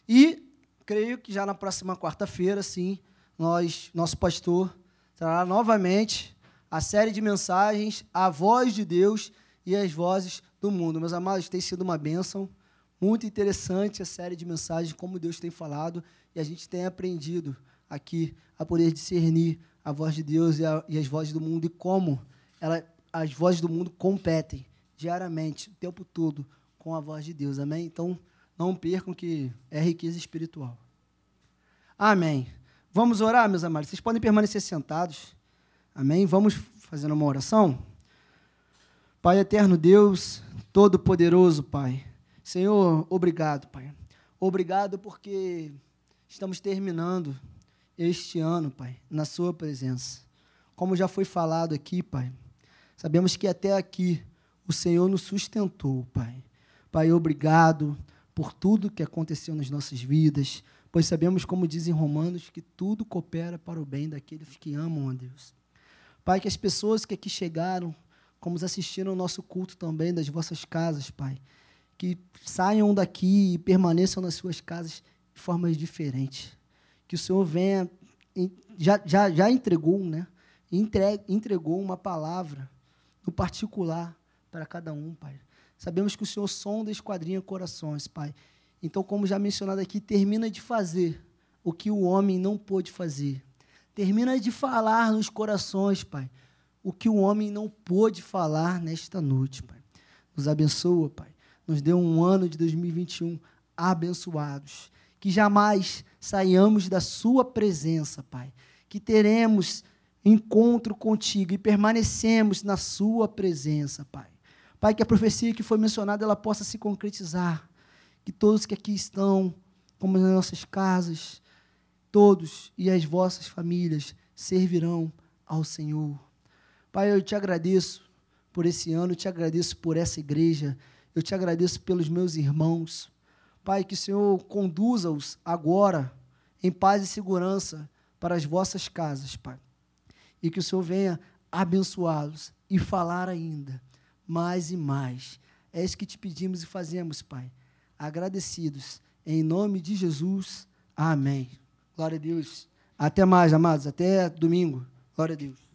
C: E creio que já na próxima quarta-feira, sim, nós, nosso pastor trará novamente a série de mensagens, a voz de Deus e as vozes do mundo. Meus amados, tem sido uma bênção, muito interessante a série de mensagens, como Deus tem falado, e a gente tem aprendido aqui a poder discernir a voz de Deus e, a, e as vozes do mundo e como ela, as vozes do mundo competem diariamente, o tempo todo, com a voz de Deus. Amém? Então, não percam que é riqueza espiritual. Amém. Vamos orar, meus amados. Vocês podem permanecer sentados. Amém? Vamos fazendo uma oração. Pai eterno Deus, todo-poderoso, Pai. Senhor, obrigado, Pai. Obrigado porque estamos terminando este ano, Pai, na Sua presença. Como já foi falado aqui, Pai, sabemos que até aqui o Senhor nos sustentou, Pai. Pai, obrigado por tudo que aconteceu nas nossas vidas pois sabemos, como dizem Romanos, que tudo coopera para o bem daqueles que amam a Deus. Pai, que as pessoas que aqui chegaram, como assistiram ao nosso culto também das vossas casas, Pai, que saiam daqui e permaneçam nas suas casas de formas diferentes. Que o Senhor venha, já, já, já entregou, né? entregou uma palavra no particular para cada um, Pai. Sabemos que o Senhor sonda e esquadrinha corações, Pai. Então, como já mencionado aqui, termina de fazer o que o homem não pôde fazer. Termina de falar nos corações, Pai, o que o homem não pôde falar nesta noite, Pai. Nos abençoa, Pai. Nos dê um ano de 2021 abençoados. Que jamais saiamos da Sua presença, Pai. Que teremos encontro contigo e permanecemos na Sua presença, Pai. Pai, que a profecia que foi mencionada ela possa se concretizar que todos que aqui estão, como nas nossas casas, todos e as vossas famílias servirão ao Senhor. Pai, eu te agradeço por esse ano, eu te agradeço por essa igreja, eu te agradeço pelos meus irmãos. Pai, que o Senhor conduza-os agora em paz e segurança para as vossas casas, Pai. E que o Senhor venha abençoá-los e falar ainda mais e mais. É isso que te pedimos e fazemos, Pai agradecidos. Em nome de Jesus. Amém. Glória a Deus. Até mais, amados. Até domingo. Glória a Deus.